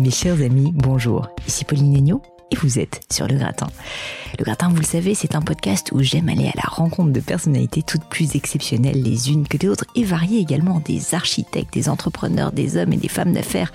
Mes chers amis, bonjour. Ici Pauline Agneau et vous êtes sur Le Gratin. Le Gratin, vous le savez, c'est un podcast où j'aime aller à la rencontre de personnalités toutes plus exceptionnelles les unes que les autres et varier également des architectes, des entrepreneurs, des hommes et des femmes d'affaires,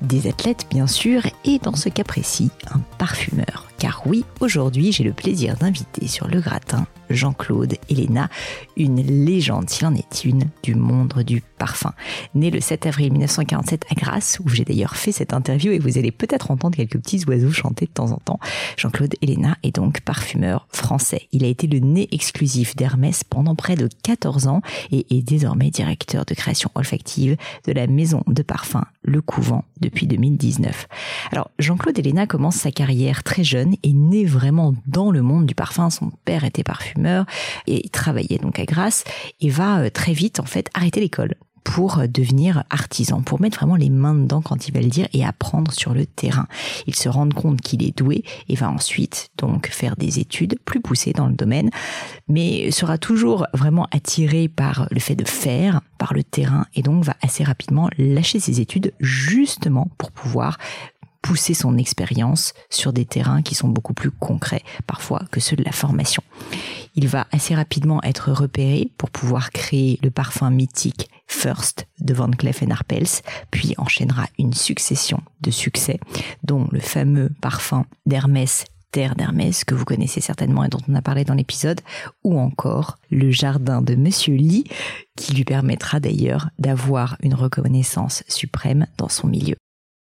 des athlètes bien sûr et dans ce cas précis, un parfumeur. Car oui, aujourd'hui, j'ai le plaisir d'inviter sur le gratin Jean-Claude Elena, une légende, s'il en est une, du monde du parfum. Né le 7 avril 1947 à Grasse, où j'ai d'ailleurs fait cette interview et vous allez peut-être entendre quelques petits oiseaux chanter de temps en temps. Jean-Claude Elena est donc parfumeur français. Il a été le nez exclusif d'Hermès pendant près de 14 ans et est désormais directeur de création olfactive de la maison de parfum Le Couvent depuis 2019. Alors, Jean-Claude Elena commence sa carrière très jeune est né vraiment dans le monde du parfum. Son père était parfumeur et travaillait donc à Grasse et va euh, très vite en fait arrêter l'école pour devenir artisan, pour mettre vraiment les mains dedans quand il va le dire et apprendre sur le terrain. Il se rend compte qu'il est doué et va ensuite donc faire des études plus poussées dans le domaine, mais sera toujours vraiment attiré par le fait de faire, par le terrain et donc va assez rapidement lâcher ses études justement pour pouvoir pousser son expérience sur des terrains qui sont beaucoup plus concrets parfois que ceux de la formation. Il va assez rapidement être repéré pour pouvoir créer le parfum mythique First de Van Cleef Arpels, puis enchaînera une succession de succès, dont le fameux parfum d'Hermès Terre d'Hermès que vous connaissez certainement et dont on a parlé dans l'épisode, ou encore le jardin de Monsieur Lee, qui lui permettra d'ailleurs d'avoir une reconnaissance suprême dans son milieu.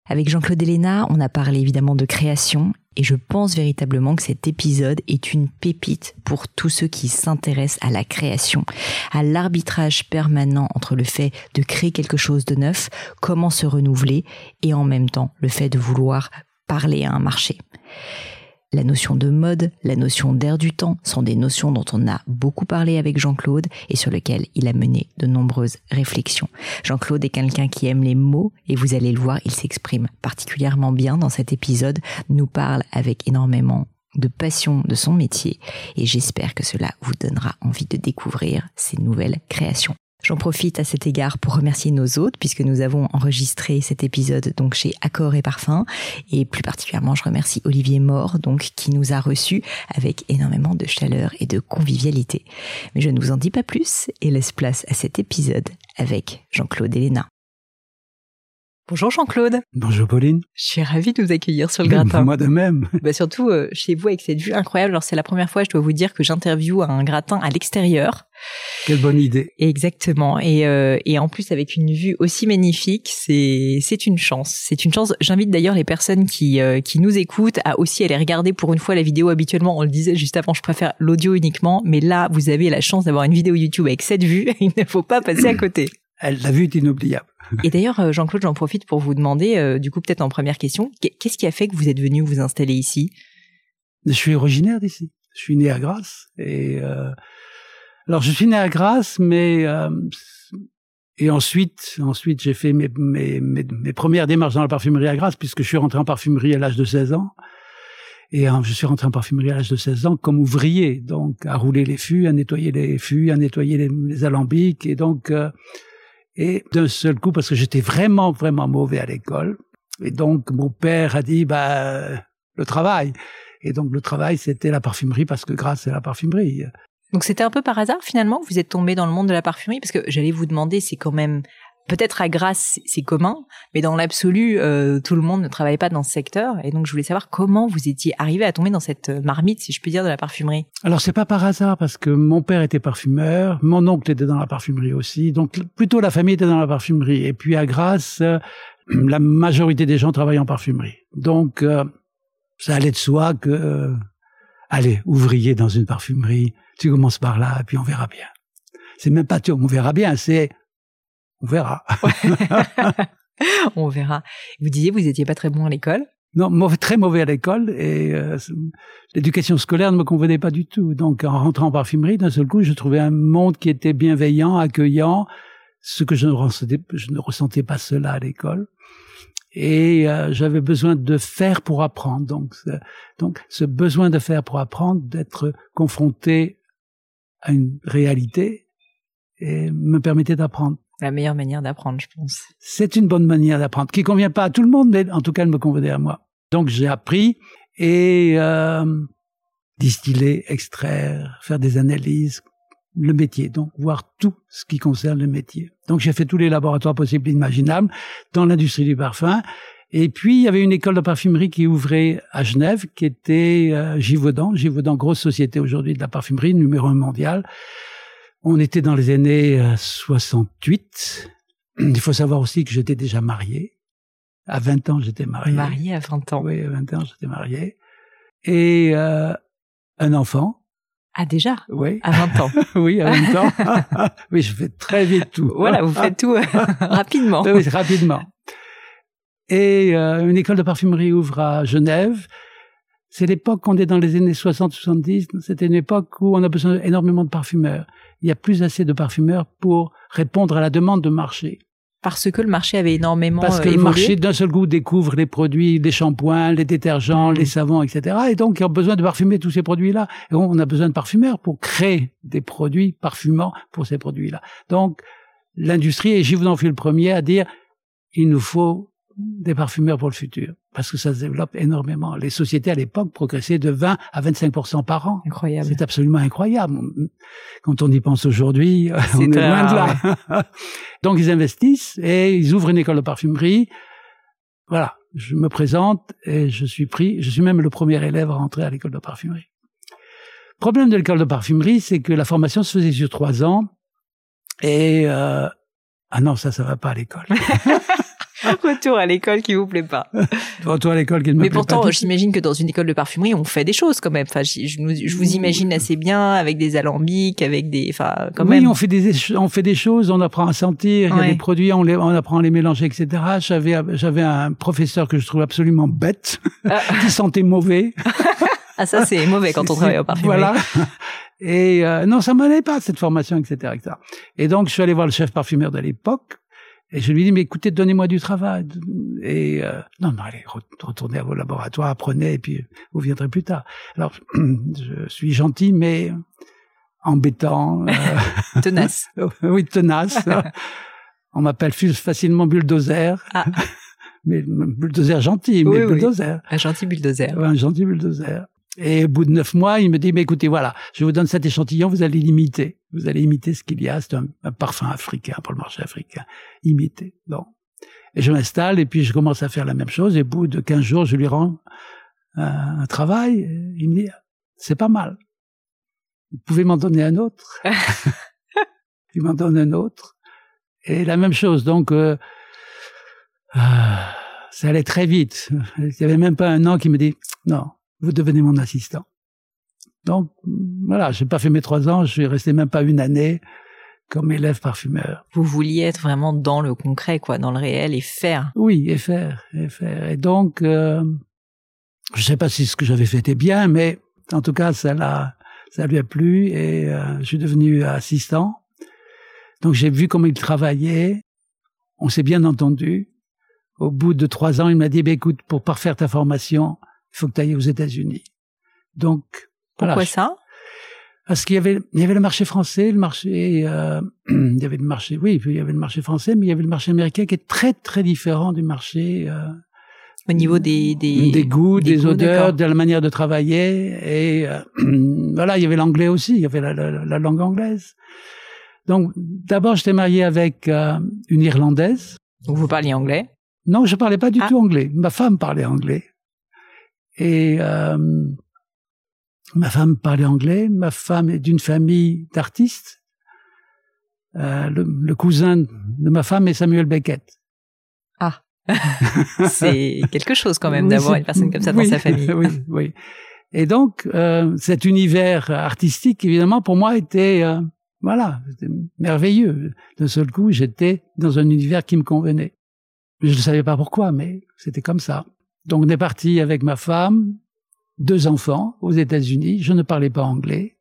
Avec Jean-Claude Elena, on a parlé évidemment de création et je pense véritablement que cet épisode est une pépite pour tous ceux qui s'intéressent à la création, à l'arbitrage permanent entre le fait de créer quelque chose de neuf, comment se renouveler et en même temps le fait de vouloir parler à un marché. La notion de mode, la notion d'air du temps sont des notions dont on a beaucoup parlé avec Jean-Claude et sur lesquelles il a mené de nombreuses réflexions. Jean-Claude est quelqu'un qui aime les mots et vous allez le voir, il s'exprime particulièrement bien dans cet épisode, nous parle avec énormément de passion de son métier et j'espère que cela vous donnera envie de découvrir ses nouvelles créations. J'en profite à cet égard pour remercier nos hôtes puisque nous avons enregistré cet épisode donc chez Accor et Parfum et plus particulièrement je remercie Olivier Mort donc qui nous a reçus avec énormément de chaleur et de convivialité. Mais je ne vous en dis pas plus et laisse place à cet épisode avec Jean-Claude Elena. Bonjour Jean-Claude. Bonjour Pauline. Je suis ravie de vous accueillir sur le gratin. Moi de même. Bah surtout euh, chez vous avec cette vue incroyable. Alors c'est la première fois, je dois vous dire, que j'interviewe un gratin à l'extérieur. Quelle bonne idée. Exactement. Et, euh, et en plus avec une vue aussi magnifique, c'est c'est une chance. C'est une chance. J'invite d'ailleurs les personnes qui euh, qui nous écoutent à aussi aller regarder pour une fois la vidéo. Habituellement, on le disait juste avant, je préfère l'audio uniquement, mais là vous avez la chance d'avoir une vidéo YouTube avec cette vue. Il ne faut pas passer à côté. La vue est inoubliable. Et d'ailleurs, euh, Jean-Claude, j'en profite pour vous demander, euh, du coup, peut-être en première question, qu'est-ce qui a fait que vous êtes venu vous installer ici? Je suis originaire d'ici. Je suis né à Grasse. Et euh, alors, je suis né à Grasse, mais euh, et ensuite, ensuite, j'ai fait mes, mes, mes, mes, premières démarches dans la parfumerie à Grasse, puisque je suis rentré en parfumerie à l'âge de 16 ans. Et je suis rentré en parfumerie à l'âge de 16 ans comme ouvrier, donc à rouler les fûts, à nettoyer les fûts, à nettoyer les, les alambics, et donc et d'un seul coup, parce que j'étais vraiment, vraiment mauvais à l'école, et donc mon père a dit, bah, le travail. Et donc le travail, c'était la parfumerie, parce que grâce à la parfumerie. Donc c'était un peu par hasard finalement que vous êtes tombé dans le monde de la parfumerie? Parce que j'allais vous demander, c'est quand même peut-être à Grasse c'est commun, mais dans l'absolu euh, tout le monde ne travaille pas dans ce secteur et donc je voulais savoir comment vous étiez arrivé à tomber dans cette marmite si je puis dire de la parfumerie. Alors c'est pas par hasard parce que mon père était parfumeur, mon oncle était dans la parfumerie aussi, donc plutôt la famille était dans la parfumerie et puis à Grasse euh, la majorité des gens travaillent en parfumerie. Donc euh, ça allait de soi que allez, ouvrier dans une parfumerie, tu commences par là, et puis on verra bien. C'est même pas tu, on verra bien, c'est on verra. on verra. Vous disiez vous étiez pas très bon à l'école Non, mauvais, très mauvais à l'école et euh, l'éducation scolaire ne me convenait pas du tout. Donc en rentrant en parfumerie, d'un seul coup, je trouvais un monde qui était bienveillant, accueillant, ce que je ne ressentais, je ne ressentais pas cela à l'école et euh, j'avais besoin de faire pour apprendre. Donc, donc ce besoin de faire pour apprendre, d'être confronté à une réalité, et me permettait d'apprendre. La meilleure manière d'apprendre, je pense. C'est une bonne manière d'apprendre, qui convient pas à tout le monde, mais en tout cas, elle me convenait à moi. Donc, j'ai appris et euh, distiller, extraire, faire des analyses, le métier, donc voir tout ce qui concerne le métier. Donc j'ai fait tous les laboratoires possibles et imaginables dans l'industrie du parfum. Et puis il y avait une école de parfumerie qui ouvrait à Genève, qui était euh, Givaudan. Givaudan, grosse société aujourd'hui de la parfumerie, numéro un mondial. On était dans les années 68. Euh, il faut savoir aussi que j'étais déjà marié. À 20 ans, j'étais marié. Marié à 20 ans. Oui, à 20 ans, j'étais marié. Et euh, un enfant. Ah déjà? Oui. À 20 ans. oui, à 20 ans. oui, je fais très vite tout. Voilà, vous faites tout euh, rapidement. Oui, rapidement. Et euh, une école de parfumerie ouvre à Genève. C'est l'époque, on est dans les années 60-70, c'était une époque où on a besoin énormément de parfumeurs. Il y a plus assez de parfumeurs pour répondre à la demande de marché parce que le marché avait énormément Parce que le marché d'un seul coup découvre les produits, les shampoings, les détergents, mm. les savons, etc. Et donc, il a besoin de parfumer tous ces produits-là. Et on a besoin de parfumeurs pour créer des produits parfumants pour ces produits-là. Donc, l'industrie, et j'y vous en fais le premier à dire, il nous faut des parfumeurs pour le futur, parce que ça se développe énormément. Les sociétés à l'époque progressaient de 20 à 25% par an. Incroyable. C'est absolument incroyable. Quand on y pense aujourd'hui, on est loin de là. Donc ils investissent et ils ouvrent une école de parfumerie. Voilà, je me présente et je suis pris. Je suis même le premier élève à rentrer à l'école de parfumerie. Problème de l'école de parfumerie, c'est que la formation se faisait sur trois ans et euh, ah non, ça, ça va pas à l'école. Retour à l'école qui vous plaît pas. Retour à l'école qui ne me Mais plaît pourtant, j'imagine que dans une école de parfumerie, on fait des choses quand même. Enfin, je, je vous imagine assez bien avec des alambics, avec des, enfin, quand oui, même. on fait des, on fait des choses, on apprend à sentir, il y a des produits, on, les, on apprend à les mélanger, etc. J'avais, j'avais un professeur que je trouve absolument bête, ah. qui sentait mauvais. ah, ça, c'est mauvais quand on travaille au parfumerie. Voilà. Et euh, non, ça m'allait pas cette formation, etc., etc. Et donc, je suis allé voir le chef parfumeur de l'époque et je lui dis, mais écoutez, donnez-moi du travail. Et euh, non, non, allez, retournez à vos laboratoires, apprenez, et puis vous viendrez plus tard. Alors, je suis gentil, mais embêtant. Euh, tenace. oui, tenace. On m'appelle facilement bulldozer. Ah. mais bulldozer gentil, mais bulldozer. Un gentil bulldozer. un gentil bulldozer. Et au bout de neuf mois, il me dit, mais écoutez, voilà, je vous donne cet échantillon, vous allez l'imiter. Vous allez imiter ce qu'il y a. C'est un, parfum africain pour le marché africain. Imiter. Bon. Et je m'installe et puis je commence à faire la même chose. Et au bout de quinze jours, je lui rends un, travail. il me dit, c'est pas mal. Vous pouvez m'en donner un autre. il m'en donne un autre. Et la même chose. Donc, euh, euh, ça allait très vite. Il n'y avait même pas un an qui me dit, non, vous devenez mon assistant. Donc voilà, j'ai pas fait mes trois ans, je suis resté même pas une année comme élève parfumeur. Vous vouliez être vraiment dans le concret, quoi, dans le réel et faire. Oui, et faire, et faire. Et donc, euh, je sais pas si ce que j'avais fait était bien, mais en tout cas, ça l'a, ça lui a plu et euh, je suis devenu assistant. Donc j'ai vu comment il travaillait. On s'est bien entendu. Au bout de trois ans, il m'a dit, bah, écoute, pour parfaire ta formation, il faut que tu ailles aux États-Unis. Donc, pourquoi ça? Parce qu'il y avait, il y avait le marché français, le marché, euh, il y avait le marché, oui, il y avait le marché français, mais il y avait le marché américain qui est très très différent du marché euh, Au niveau des des, des goûts, des, goûts, odeurs, de la manière de travailler. Et euh, voilà, il y avait l'anglais aussi, il y avait la, la- la langue anglaise. Donc d'abord, j'étais marié avec euh, une Irlandaise. Donc vous parliez anglais? Non, je parlais pas du Ah. tout anglais. Ma femme parlait anglais. Et euh, ma femme parlait anglais. Ma femme est d'une famille d'artistes. Euh, le, le cousin de ma femme est Samuel Beckett. C'est quelque chose quand même Oui, d'avoir une personne comme ça dans oui, sa famille. oui, oui. Et donc, euh, cet univers artistique, évidemment, pour moi, était euh, voilà, c'était merveilleux. D'un seul coup, j'étais dans un univers qui me convenait. Je ne savais pas pourquoi, mais c'était comme ça. Donc, on est parti avec ma femme, deux enfants aux États-Unis. Je ne parlais pas anglais.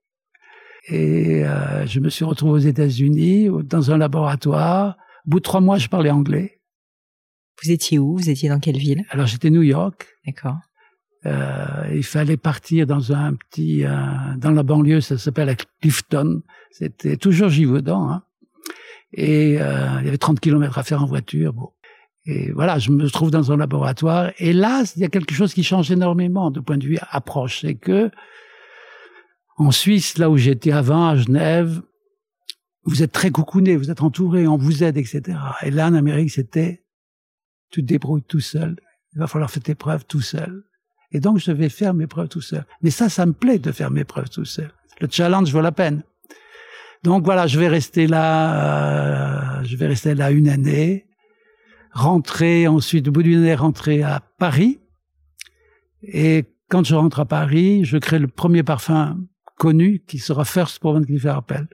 Et euh, je me suis retrouvé aux États-Unis, dans un laboratoire. Au bout de trois mois, je parlais anglais. Vous étiez où? Vous étiez dans quelle ville? Alors, j'étais New York. D'accord. Euh, il fallait partir dans un petit, euh, dans la banlieue, ça s'appelle Clifton. C'était toujours Givaudan, hein. Et euh, il y avait 30 kilomètres à faire en voiture. Bon. Et voilà, je me trouve dans un laboratoire. Et là, il y a quelque chose qui change énormément de point de vue approche. C'est que en Suisse, là où j'étais avant, à Genève, vous êtes très coucouné, vous êtes entouré, on vous aide, etc. Et là, en Amérique, c'était tu te débrouilles tout seul. Il va falloir faire tes preuves tout seul. Et donc, je vais faire mes preuves tout seul. Mais ça, ça me plaît de faire mes preuves tout seul. Le challenge vaut la peine. Donc voilà, je vais rester là, euh, je vais rester là une année, rentrer ensuite, au bout d'une année, rentrer à Paris. Et quand je rentre à Paris, je crée le premier parfum connu qui sera First pour Van Cleef Arpels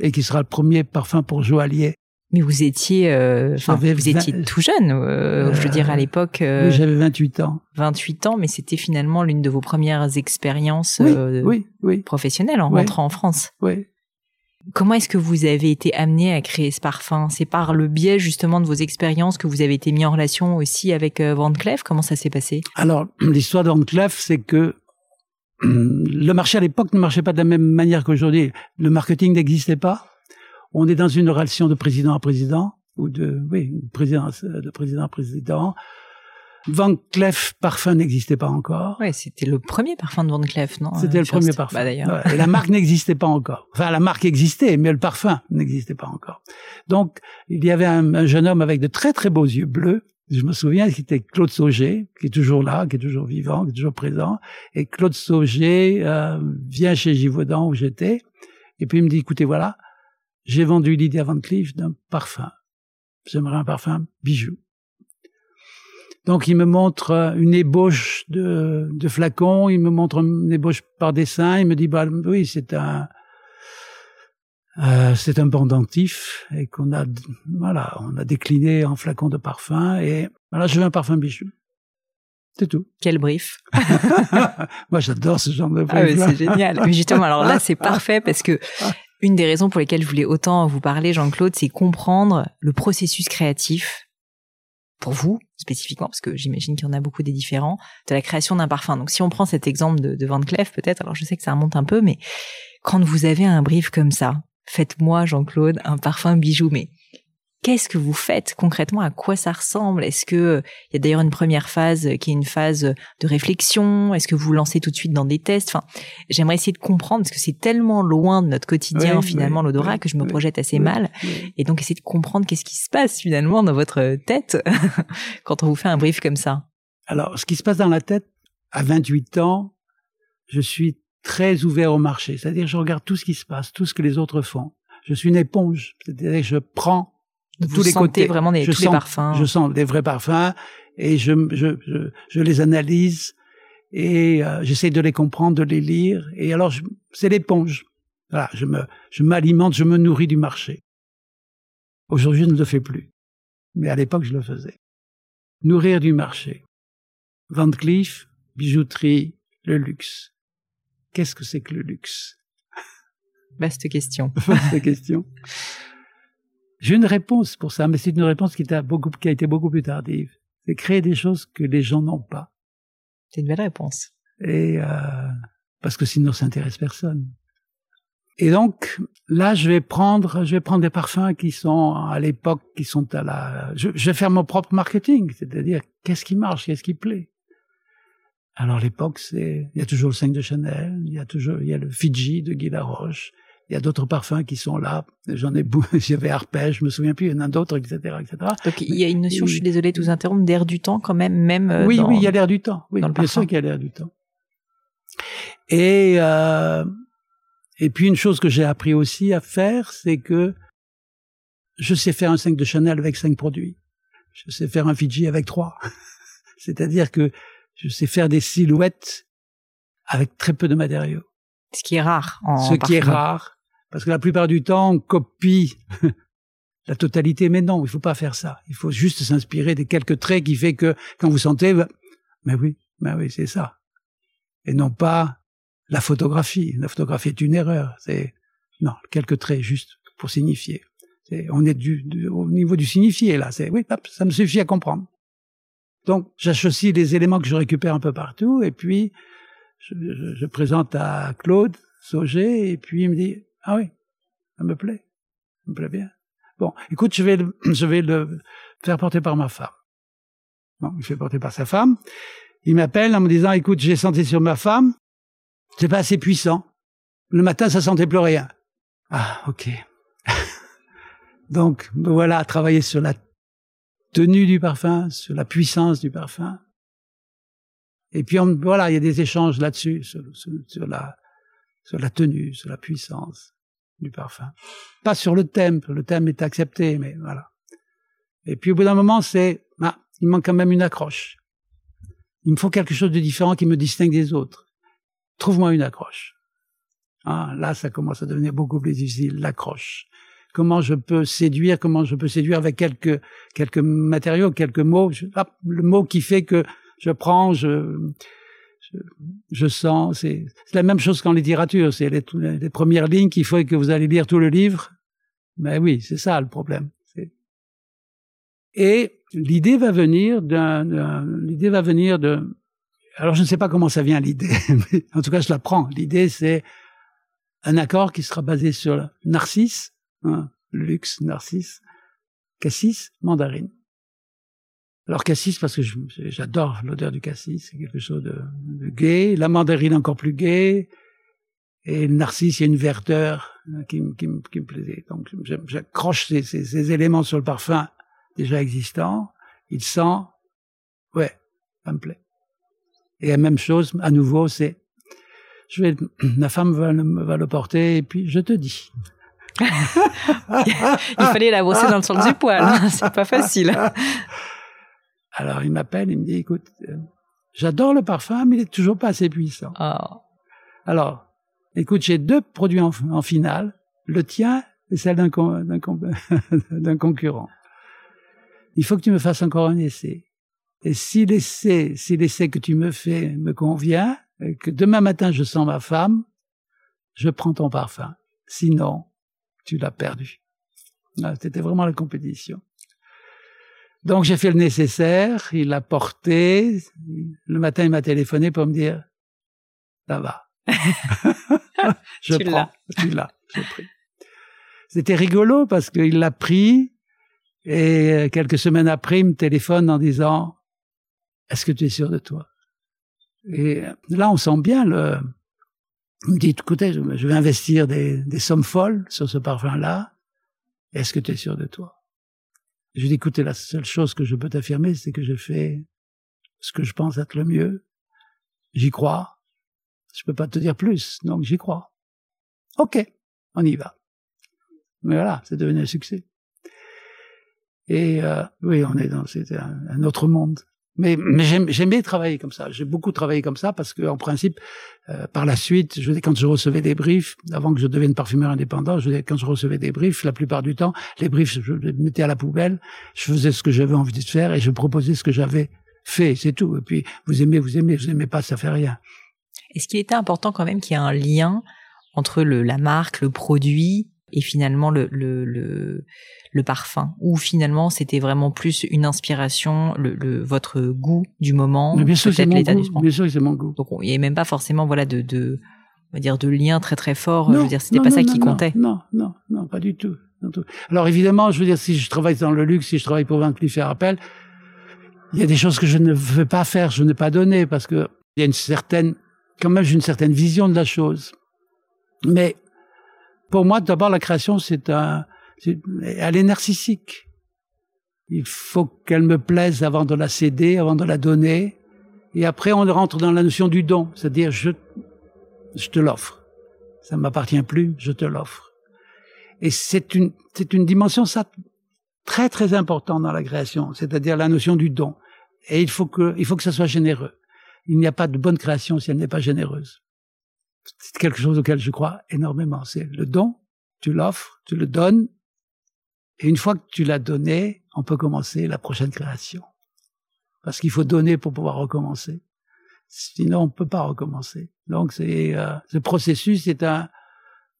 et qui sera le premier parfum pour Joaillier. Mais vous étiez, euh, vous étiez tout jeune. euh, je veux dire à l'époque, euh, Oui, j'avais 28 ans. 28 ans, mais c'était finalement l'une de vos premières expériences Oui, oui, oui, professionnelles en rentrant en France. oui. Comment est-ce que vous avez été amené à créer ce parfum? C'est par le biais justement de vos expériences que vous avez été mis en relation aussi avec euh, Van Cleef? Comment ça s'est passé? Alors, l'histoire de Van Cleef, c'est que le marché à l'époque ne marchait pas de la même manière qu'aujourd'hui. Le marketing n'existait pas. On est dans une relation de président à président, ou de, oui, de président à président. Van Cleef parfum n'existait pas encore. Ouais, c'était le premier parfum de Van Cleef, non C'était Euh, le premier parfum. Bah, d'ailleurs. Et la marque n'existait pas encore. Enfin, la marque existait, mais le parfum n'existait pas encore. Donc, il y avait un, un jeune homme avec de très très beaux yeux bleus. Je me souviens, c'était Claude Sauger, qui est toujours là, qui est toujours vivant, qui est toujours présent. Et Claude Sauger euh, vient chez Givaudan où j'étais, et puis il me dit, écoutez, voilà, j'ai vendu Lydia Van Cleef d'un parfum. J'aimerais un parfum bijou. Donc il me montre euh, une ébauche de, de flacon, il me montre une ébauche par dessin, il me dit bah oui c'est un euh, c'est un pendentif et qu'on a voilà on a décliné en flacon de parfum et voilà je veux un parfum bijou. C'est tout. Quel brief Moi j'adore ce genre de Ah ouais, brief-là. c'est génial. Mais justement, alors là, c'est parfait parce que une des raisons pour lesquelles je voulais autant vous parler, Jean-Claude, c'est comprendre le processus créatif pour vous spécifiquement, parce que j'imagine qu'il y en a beaucoup des différents, de la création d'un parfum. Donc si on prend cet exemple de, Van Cleef, peut-être, alors je sais que ça remonte un peu, mais quand vous avez un brief comme ça, faites-moi, Jean-Claude, un parfum bijou, mais qu'est-ce que vous faites concrètement? À quoi ça ressemble? Est-ce que euh, il y a d'ailleurs une première phase euh, qui est une phase de réflexion? Est-ce que vous vous lancez tout de suite dans des tests? Enfin, j'aimerais essayer de comprendre parce que c'est tellement loin de notre quotidien Oui, finalement oui, l'odorat oui, que je me projette assez mal. et donc essayer de comprendre qu'est-ce qui se passe finalement dans votre tête quand on vous fait un brief comme ça. Alors ce qui se passe dans la tête à 28 ans, je suis très ouvert au marché, c'est-à-dire je regarde tout ce qui se passe, tout ce que les autres font. Je suis une éponge, c'est-à-dire que je prends de tous les côtés. vraiment des- je tous les sens, parfums. Je sens des vrais parfums et je, je, je, je les analyse et euh, j'essaie de les comprendre, de les lire. Et alors, c'est l'éponge. Voilà, je me, je m'alimente, je me nourris du marché. Aujourd'hui, je ne le fais plus. Mais à l'époque, je le faisais. Nourrir du marché. Van Cleef, bijouterie, le luxe. Qu'est-ce que c'est que le luxe? Vaste question. Vaste question. J'ai une réponse pour ça, mais c'est une réponse qui, était beaucoup, qui a été beaucoup plus tardive. C'est créer des choses que les gens n'ont pas. C'est une belle réponse. Et euh, parce que sinon, ça intéresse personne. Et donc, là, je vais prendre, je vais prendre des parfums qui sont à l'époque, qui sont à la. Je, je, vais faire mon propre marketing, c'est-à-dire qu'est-ce qui marche, qu'est-ce qui plaît? Alors l'époque, c'est, il y a toujours le 5 de Chanel, il y a toujours, il y a le Fiji de Guy Laroche, il y a d'autres parfums qui sont là. J'en ai, j'avais Arpège, je me souviens plus, il y en a d'autres, etc., etc. Donc il y a une notion, je suis désolée de vous interrompre, d'air du temps quand même, même. Euh, oui, oui, il y a l'air du temps. Oui, bien sûr qu'il y a l'air du temps. Et euh, et puis une chose que j'ai appris aussi à faire, c'est que je sais faire un 5 de Chanel avec 5 produits. Je sais faire un Fiji avec 3. C'est-à-dire que je sais faire des silhouettes avec très peu de matériaux. Ce qui est rare. En Ce qui est rare. Parce que la plupart du temps, on copie la totalité. Mais non, il faut pas faire ça. Il faut juste s'inspirer des quelques traits qui fait que quand vous sentez, bah, mais oui, mais oui, c'est ça. Et non pas la photographie. La photographie est une erreur. C'est non, quelques traits juste pour signifier. on est du, au niveau du signifié là. C'est oui, ça me suffit à comprendre. Donc j'associe les éléments que je récupère un peu partout et puis je, je, je présente à Claude Sauger et puis il me dit ah oui, ça me plaît, ça me plaît bien. Bon, écoute, je vais le, je vais le faire porter par ma femme. Bon, il fait porter par sa femme. Il m'appelle en me disant écoute, j'ai senti sur ma femme, c'est pas assez puissant. Le matin, ça sentait plus rien. Ah, ok. Donc, voilà, travailler sur la tenue du parfum, sur la puissance du parfum. Et puis, on, voilà, il y a des échanges là-dessus, sur, sur, la, sur la tenue, sur la puissance du parfum. Pas sur le thème, le thème est accepté, mais voilà. Et puis, au bout d'un moment, c'est, ah, il manque quand même une accroche. Il me faut quelque chose de différent qui me distingue des autres trouve-moi une accroche. Ah, là, ça commence à devenir beaucoup plus difficile, l'accroche. Comment je peux séduire, comment je peux séduire avec quelques, quelques matériaux, quelques mots? le mot qui fait que je prends, je, je, sens. C'est la même chose qu'en littérature. C'est les, les, premières lignes qu'il faut que vous allez lire tout le livre. Mais oui, c'est ça le problème. Et l'idée va venir d'un, l'idée va venir de, alors je ne sais pas comment ça vient l'idée, mais en tout cas je la prends. L'idée c'est un accord qui sera basé sur narcisse, hein, luxe, narcisse, cassis, mandarine. Alors cassis parce que j'adore l'odeur du cassis, c'est quelque chose de, de gai. La mandarine encore plus gai. Et le narcisse, il y a une verdeur hein, qui, qui, qui me plaisait. Donc j'accroche ces, ces, ces, éléments sur le parfum déjà existant. Il sent, ouais, ça me plaît. Et la même chose, à nouveau, c'est, je vais, ma femme va, va le porter et puis je te dis. il fallait la brosser dans le sens du poil, hein, c'est pas facile. Alors il m'appelle, il me dit, écoute, euh, j'adore le parfum, mais il est toujours pas assez puissant. Oh. Alors, écoute, j'ai deux produits en, en, finale, le tien et celle d'un concurrent. Il faut que tu me fasses encore un essai. Et si l'essai, si l'essai que tu me fais me convient, et que demain matin je sens ma femme, je prends ton parfum. Sinon, tu l'as perdu. Ah, c'était vraiment la compétition. Donc j'ai fait le nécessaire, il l'a porté. Le matin, il m'a téléphoné pour me dire, ça va. je tu prends, tu l'as, j'ai pris. C'était rigolo parce qu'il l'a pris et quelques semaines après, il me téléphone en disant, est-ce que tu es sûr de toi? Et là, on sent bien le. Il me dit, écoutez, je vais investir des, des sommes folles sur ce parfum-là. Est-ce que tu es sûr de toi? Je lui dis, écoutez, la seule chose que je peux t'affirmer, c'est que j'ai fait ce que je pense être le mieux. J'y crois. Je peux pas te dire plus, donc j'y crois. Ok, on y va. Mais voilà, c'est devenu un succès. Et euh, oui, on est dans c'est un autre monde. Mais, mais j'aime bien travailler comme ça. J'ai beaucoup travaillé comme ça parce que, en principe, euh, par la suite, je quand je recevais des briefs, avant que je devienne parfumeur indépendant, je quand je recevais des briefs, la plupart du temps, les briefs, je les mettais à la poubelle, je faisais ce que j'avais envie de faire et je proposais ce que j'avais fait, c'est tout. Et puis, vous aimez, vous aimez, vous aimez pas, ça fait rien. Est-ce qu'il était important quand même qu'il y ait un lien entre la marque, le produit et finalement le, le, le, le parfum ou finalement c'était vraiment plus une inspiration le, le votre goût du moment bien sûr c'est mon goût bien sûr c'est mon goût donc il n'y avait même pas forcément voilà de, de on va dire de lien très très fort. je veux dire, c'était pas ça qui comptait. Non, non, non, pas du tout, Alors évidemment, je veux dire, si je travaille dans le luxe, si je travaille pour Van Cleef et Arpels, il y a des choses que je ne veux pas faire, je n'ai pas donné parce que il y a une certaine, quand même, j'ai une certaine vision de la chose. Mais pour moi, d'abord, la création, c'est un, elle est narcissique. Il faut qu'elle me plaise avant de la céder, avant de la donner. Et après, on rentre dans la notion du don, c'est-à-dire je, je te l'offre. Ça ne m'appartient plus, je te l'offre. Et c'est une, c'est une dimension ça, très très importante dans la création, c'est-à-dire la notion du don. Et il faut que, il faut que ça soit généreux. Il n'y a pas de bonne création si elle n'est pas généreuse. C'est quelque chose auquel je crois énormément. C'est le don, tu l'offres, tu le donnes, et une fois que tu l'as donné, on peut commencer la prochaine création. Parce qu'il faut donner pour pouvoir recommencer. Sinon, on ne peut pas recommencer. Donc, c'est euh, ce processus est un,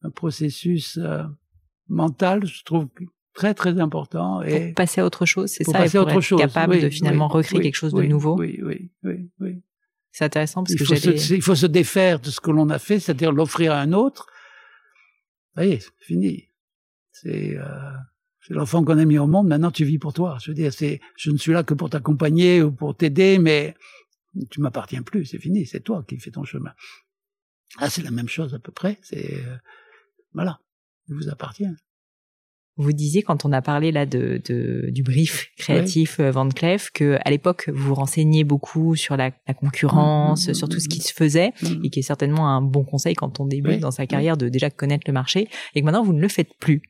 un processus euh, mental, je trouve très très important. Et pour passer à autre chose, c'est ça. Passer à autre être chose. capable de finalement recréer quelque chose de nouveau. Oui, oui. C'est intéressant parce il que faut se, il faut se défaire de ce que l'on a fait, c'est-à-dire l'offrir à un autre. Vous voyez, c'est fini. C'est euh, l'enfant qu'on a mis au monde, maintenant tu vis pour toi. Je veux dire, c'est, je ne suis là que pour t'accompagner ou pour t'aider, mais tu m'appartiens plus, c'est fini, c'est toi qui fais ton chemin. Ah, c'est la même chose à peu près, c'est, euh, voilà, il vous appartient. Vous disiez quand on a parlé là de, de du brief créatif euh, Van Cleef que à l'époque vous renseigniez beaucoup sur la, la concurrence, mmh, mmh, sur tout ce qui se faisait et qui est certainement un bon conseil quand on débute dans sa carrière de déjà connaître le marché et que maintenant vous ne le faites plus.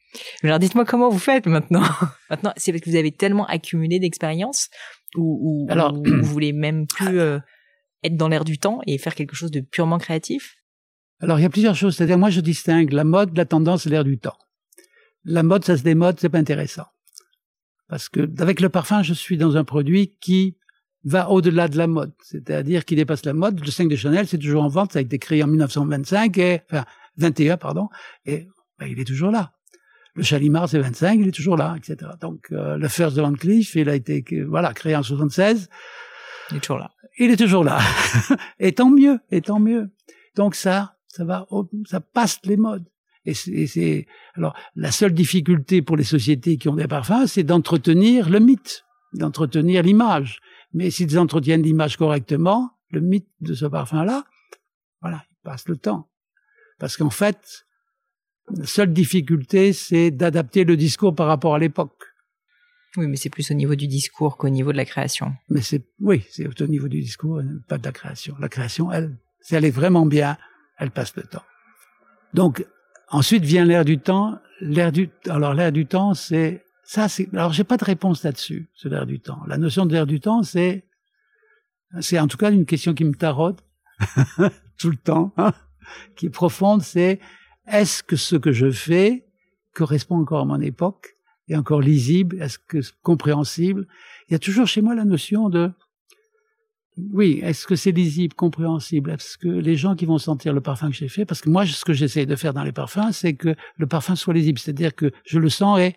Alors dites-moi comment vous faites maintenant. maintenant c'est parce que vous avez tellement accumulé d'expérience ou, ou, Alors, vous voulez même plus euh, être dans l'air du temps et faire quelque chose de purement créatif? Alors il y a plusieurs choses. C'est-à-dire moi je distingue la mode, la tendance et l'air du temps la mode, ça se démode, c'est pas intéressant. Parce que avec le parfum, je suis dans un produit qui va au-delà de la mode, c'est-à-dire qui dépasse la mode. Le 5 de Chanel, c'est toujours en vente, ça a été créé en 1925 et enfin 21 pardon, et ben, il est toujours là. Le Chalimar, c'est 25, il est toujours là, etc. Donc euh, le First de Van Cleef, il a été voilà créé en 76. Il est toujours là. Il est toujours là. et tant mieux, et tant mieux. Donc ça, ça va, ça passe les modes. Et c'est alors la seule difficulté pour les sociétés qui ont des parfums, c'est d'entretenir le mythe, d'entretenir l'image. Mais s'ils entretiennent l'image correctement, le mythe de ce parfum-là, voilà, il passe le temps. Parce qu'en fait, la seule difficulté, c'est d'adapter le discours par rapport à l'époque. Oui, mais c'est plus au niveau du discours qu'au niveau de la création. Mais c'est oui, c'est au niveau du discours, pas de la création. La création, elle, si elle est vraiment bien, elle passe le temps. Donc, Ensuite vient l'air du temps. L'air du, alors l'air du temps, c'est ça. C'est alors j'ai pas de réponse là-dessus. C'est l'air du temps. La notion de l'air du temps, c'est c'est en tout cas une question qui me taraude tout le temps, hein, qui est profonde. C'est est-ce que ce que je fais correspond encore à mon époque et encore lisible Est-ce que compréhensible? Il y a toujours chez moi la notion de oui, est-ce que c'est lisible, compréhensible? Est-ce que les gens qui vont sentir le parfum que j'ai fait, parce que moi, ce que j'essaie de faire dans les parfums, c'est que le parfum soit lisible, c'est-à-dire que je le sens et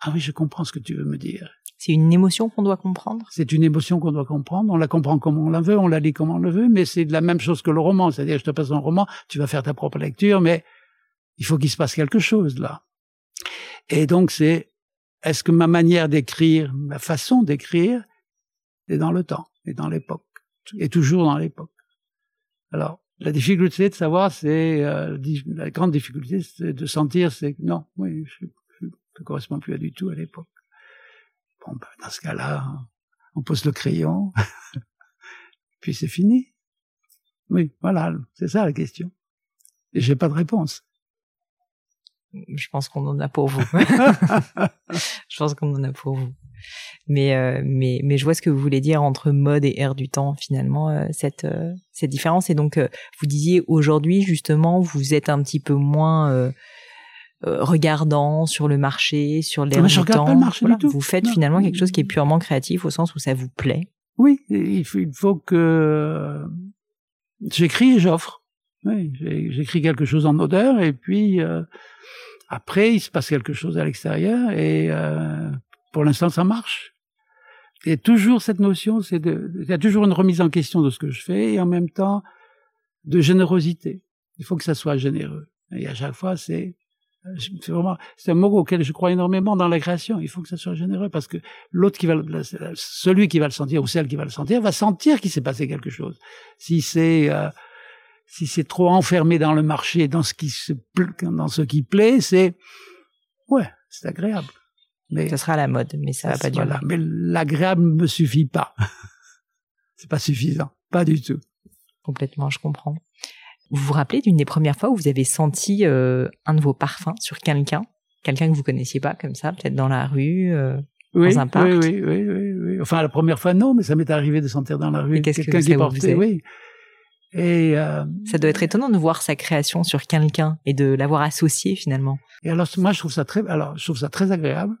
ah oui, je comprends ce que tu veux me dire. C'est une émotion qu'on doit comprendre? C'est une émotion qu'on doit comprendre. On la comprend comme on la veut, on la lit comme on le veut, mais c'est la même chose que le roman. C'est-à-dire, je te passe un roman, tu vas faire ta propre lecture, mais il faut qu'il se passe quelque chose là. Et donc, c'est est-ce que ma manière d'écrire, ma façon d'écrire, est dans le temps? Et dans l'époque, et toujours dans l'époque. Alors, la difficulté de savoir, c'est euh, la grande difficulté, c'est de sentir, c'est que non, oui, je, ne correspond plus à du tout à l'époque. Bon, ben, dans ce cas-là, on pose le crayon, puis c'est fini. Oui, voilà, c'est ça la question. Et j'ai pas de réponse. Je pense qu'on en a pour vous. je pense qu'on en a pour vous. Mais, euh, mais, mais je vois ce que vous voulez dire entre mode et air du temps, finalement, euh, cette, euh, cette différence. Et donc, vous disiez aujourd'hui, justement, vous êtes un petit peu moins regardant sur le marché, sur l'air du temps. Pas le marché du tout. Vous faites finalement quelque chose qui est purement créatif au sens où ça vous plaît. Oui, il faut, que j'écris et j'offre. Oui, j'écris quelque chose en odeur et puis après il se passe quelque chose à l'extérieur et pour l'instant, ça marche. Et toujours cette notion, c'est de, il y a toujours une remise en question de ce que je fais et en même temps de générosité. Il faut que ça soit généreux. Et à chaque fois, c'est c'est un mot auquel je crois énormément dans la création. Il faut que ça soit généreux parce que l'autre qui va celui qui va le sentir ou celle qui va le sentir va sentir qu'il s'est passé quelque chose. Si c'est euh, si c'est trop enfermé dans le marché, dans ce qui se dans ce qui plaît, c'est ouais, c'est agréable. Mais ça sera la mode, mais ça, va pas durer. mais l'agréable me suffit pas. c'est pas suffisant, pas du tout. Complètement, je comprends. Vous vous rappelez d'une des premières fois où vous avez senti euh, un de vos parfums sur quelqu'un, quelqu'un que vous connaissiez pas comme ça, peut-être dans la rue, euh, dans un parc? Oui, oui, oui, oui, Enfin, la première fois non, mais ça m'est arrivé de sentir dans la rue quelqu'un qui portait. Oui. Et euh, ça doit être étonnant de voir sa création sur quelqu'un et de l'avoir associé finalement. Et alors moi je trouve ça très, alors je trouve ça très agréable,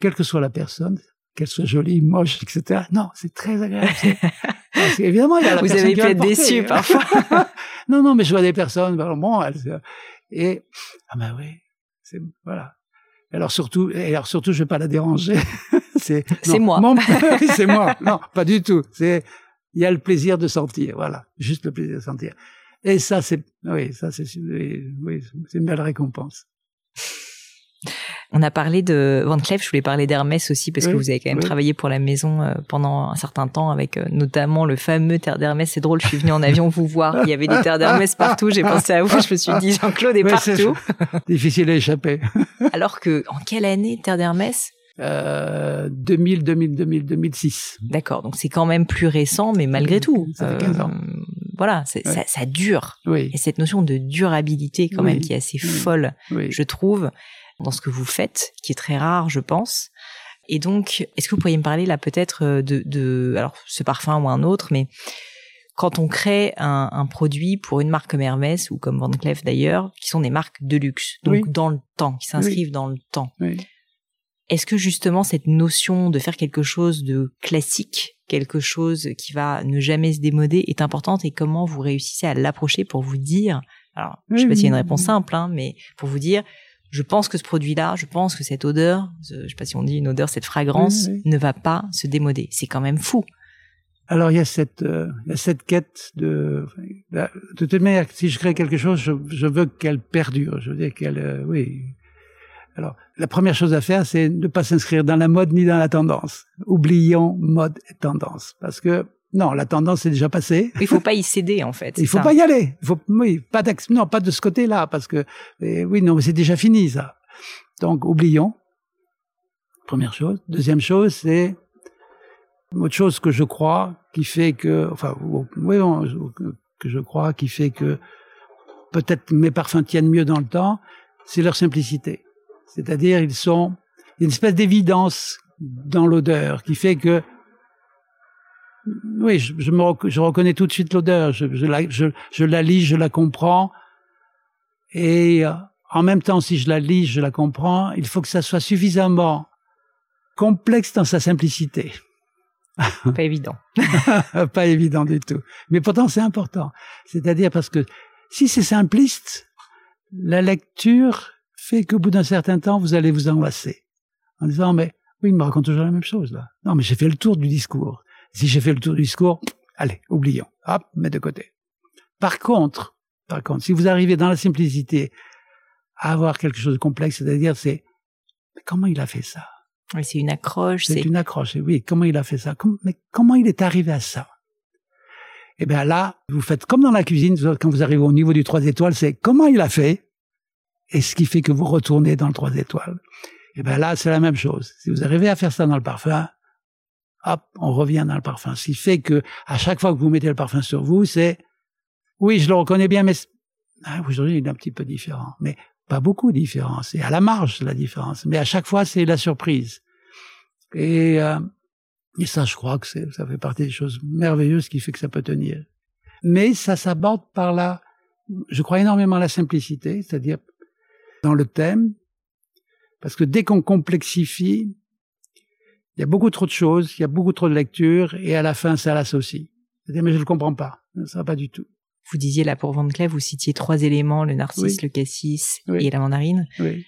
quelle que soit la personne, qu'elle soit jolie, moche, etc. Non, c'est très agréable. évidemment, il y a la Vous avez pu être déçu parfois. non, non, mais je vois des personnes, bon, elles, et ah ben oui, c'est voilà. Alors surtout, et alors surtout, je vais pas la déranger. c'est moi. c'est moi. Non, pas du tout. C'est il y a le plaisir de sentir, voilà, juste le plaisir de sentir. Et ça, c'est oui, ça c'est oui, c'est une belle récompense. On a parlé de Van Cleef, je voulais parler d'Hermès aussi parce que vous avez quand même travaillé pour la maison euh, pendant un certain temps avec euh, notamment le fameux terre d'Hermès. C'est drôle, je suis venu en avion vous voir, il y avait des terres d'Hermès partout. J'ai pensé à vous, je me suis dit Jean-Claude est partout. difficile à échapper. Alors que en quelle année terre d'Hermès? Euh, 2000, 2000, 2000, 2006. D'accord, donc c'est quand même plus récent, mais malgré tout. Ça fait 15 ans. Euh, voilà, ça, ça, dure. Oui. Et cette notion de durabilité quand même qui est assez folle, je trouve dans ce que vous faites, qui est très rare, je pense. Et donc, est-ce que vous pourriez me parler là peut-être euh, de, de, alors ce parfum ou un autre, mais quand on crée un, un, produit pour une marque comme Hermès ou comme Van Cleef d'ailleurs, qui sont des marques de luxe, donc dans le temps, qui s'inscrivent dans le temps. Est-ce que justement cette notion de faire quelque chose de classique, quelque chose qui va ne jamais se démoder est importante et comment vous réussissez à l'approcher pour vous dire, alors je sais pas s'il y a une réponse simple, hein, mais pour vous dire, je pense que ce produit-là, je pense que cette odeur, je sais pas si on dit une odeur, cette fragrance ne va pas se démoder. C'est quand même fou. Alors il y a cette, euh, il y a cette quête de, de toute manière, si je crée quelque chose, je, je veux qu'elle perdure. Je veux dire qu'elle, euh, oui. Alors la première chose à faire, c'est ne pas s'inscrire dans la mode ni dans la tendance. Oublions mode et tendance, parce que non, la tendance est déjà passée. Il faut pas y céder en fait. Il faut pas y aller. Il faut, oui, pas non, pas de ce côté-là, parce que oui, non, mais c'est déjà fini ça. Donc oublions. Première chose. Deuxième chose, c'est autre chose que je crois qui fait que, enfin, oui, que je crois qui fait que peut-être mes parfums tiennent mieux dans le temps, c'est leur simplicité. C'est-à-dire, ils sont, il y a une espèce d'évidence dans l'odeur qui fait que oui, je, je, me je reconnais tout de suite l'odeur. Je, je, la, je, je la lis, je la comprends. Et euh, en même temps, si je la lis, je la comprends, il faut que ça soit suffisamment complexe dans sa simplicité. Pas évident. Pas évident du tout. Mais pourtant, c'est important. C'est-à-dire parce que si c'est simpliste, la lecture fait qu'au bout d'un certain temps, vous allez vous enlacer. En disant, mais oui, il me raconte toujours la même chose, là. Non, mais j'ai fait le tour du discours. Si j'ai fait le tour du discours, allez, oublions. Hop, mets de côté. Par contre, par contre, si vous arrivez dans la simplicité à avoir quelque chose de complexe, c'est-à-dire c'est comment il a fait ça? Oui, c'est une accroche. C'est une accroche. Oui, comment il a fait ça? Mais comment il est arrivé à ça? Eh bien là, vous faites comme dans la cuisine quand vous arrivez au niveau du trois étoiles, c'est comment il a fait? Et ce qui fait que vous retournez dans le trois étoiles. Eh bien là, c'est la même chose. Si vous arrivez à faire ça dans le parfum, hop, on revient dans le parfum. Ce qui fait que à chaque fois que vous mettez le parfum sur vous, c'est oui, je le reconnais bien, mais ah, aujourd'hui il est un petit peu différent, mais pas beaucoup différent. C'est à la marge la différence, mais à chaque fois c'est la surprise. Et, euh, et ça, je crois que ça fait partie des choses merveilleuses qui fait que ça peut tenir. Mais ça s'aborde par la, je crois énormément à la simplicité, c'est-à-dire dans le thème, parce que dès qu'on complexifie, il y a beaucoup trop de choses, il y a beaucoup trop de lectures, et à la fin, ça l'associe. C'est-à-dire, mais je ne le comprends pas. Ça va pas du tout. Vous disiez là pour Van Cleef, vous citiez trois éléments, le narcisse, le cassis et la mandarine. Oui.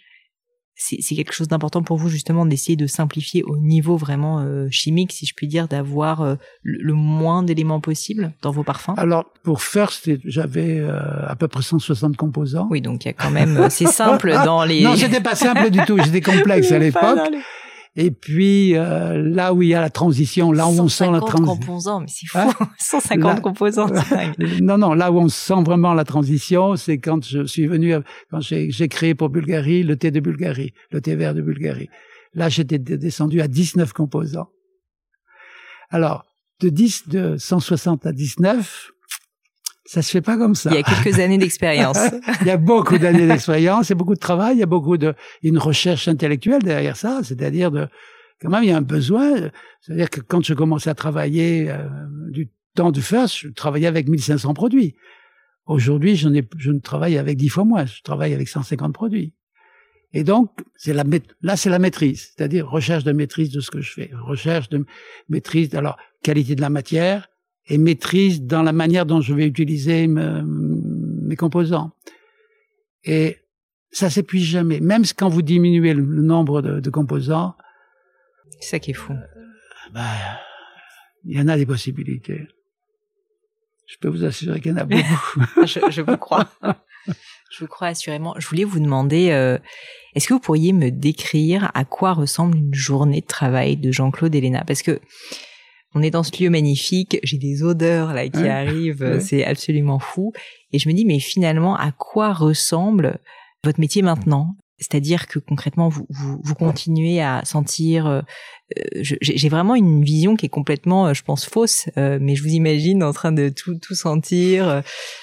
C'est quelque chose d'important pour vous justement d'essayer de simplifier au niveau vraiment euh, chimique, si je puis dire, d'avoir euh, le, moins d'éléments possible dans vos parfums? Alors pour First, j'avais euh, à peu près 160 composants. Oui, donc il y a quand même, c'est simple dans les. non, c'était pas simple du tout, j'étais complexe à l'époque. Et puis euh, là où il y a la transition, là où on sent la transition. composants, mais c'est fou, 150 composants. non, non, là où on sent vraiment la transition, c'est quand je suis venu, quand j'ai créé pour Bulgarie le thé de Bulgarie, le thé vert de Bulgarie. Là, j'étais descendu à 19 composants. Alors, de 10, de 160 à 19, ça se fait pas comme ça. Il y a quelques années d'expérience. il y a beaucoup d'années d'expérience, et beaucoup de travail, il y a beaucoup de, une recherche intellectuelle derrière ça, c'est-à-dire de, quand même, il y a un besoin. C'est-à-dire que quand je commençais à travailler euh, du temps du first, je travaillais avec 1500 produits. Aujourd'hui, je, je ne travaille avec 10 fois moins. Je travaille avec 150 produits. Et donc, c'est la, là, c'est la maîtrise, c'est-à-dire recherche de maîtrise de ce que je fais, recherche de maîtrise, alors qualité de la matière, et maîtrise dans la manière dont je vais utiliser mes composants. Et ça s'épuise jamais. Même quand vous diminuez le, nombre de, composants. C'est ça qui est fou. Euh, bah, il y en a des possibilités. Je peux vous assurer qu'il y en a beaucoup. je, vous crois. Je vous crois assurément. Je voulais vous demander, euh, est-ce que vous pourriez me décrire à quoi ressemble une journée de travail de Jean-Claude Elena? Parce que on est dans ce lieu magnifique, j'ai des odeurs là qui arrivent, c'est absolument fou. Et je me dis, mais finalement, à quoi ressemble votre métier maintenant? C'est-à-dire que concrètement, vous, vous, vous, continuez à sentir. Euh, j'ai vraiment une vision qui est complètement, euh, je pense, fausse, euh, mais je vous imagine en train de tout, tout sentir.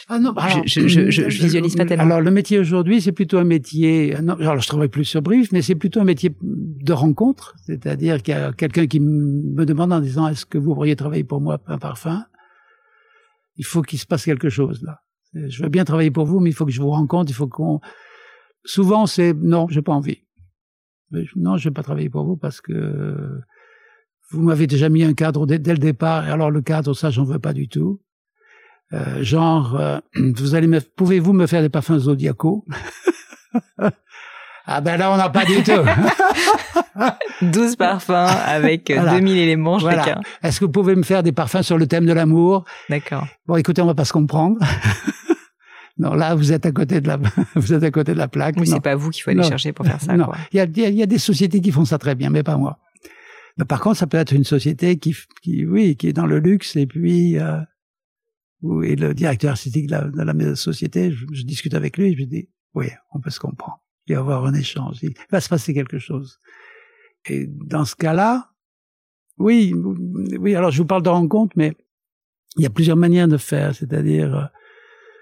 Ah non, alors, je, je, je, je, visualise pas tellement. Alors le métier aujourd'hui, c'est plutôt un métier. Non, alors je travaille plus sur brief, mais c'est plutôt un métier de rencontre, c'est-à-dire qu'il y a quelqu'un qui me demande en disant est-ce que vous pourriez travailler pour moi un parfum? Il faut qu'il se passe quelque chose là. Je veux bien travailler pour vous, mais il faut que je vous rencontre, il faut qu'on souvent c'est non, j'ai pas envie. non, je vais pas travailler pour vous parce que vous m'avez déjà mis un cadre dès, le départ. Et alors le cadre, ça, j'en veux pas du tout. Euh, genre, euh, vous allez me, pouvez-vous me faire des parfums zodiacaux? Ah ben là, on n'a pas du tout. 12 parfums avec 2000 éléments chacun. Est-ce que vous pouvez me faire des parfums sur le thème de l'amour? D'accord. Bon, écoutez, on va pas se comprendre. Non, là, vous êtes à côté de la, vous êtes à côté de la plaque. Oui, c'est pas vous qu'il faut aller chercher pour faire ça. Non, il y a, il y a des sociétés qui font ça très bien, mais pas moi. Mais par contre, ça peut être une société qui, qui oui, qui est dans le luxe et puis, euh, et le directeur artistique de la, de la société, je, discute avec lui, je lui dis, oui, on peut se comprendre. Il va y avoir un échange. Il va se passer quelque chose. Et dans ce cas-là, oui, oui, alors je vous parle de rencontre, mais il y a plusieurs manières de faire, c'est-à-dire, euh,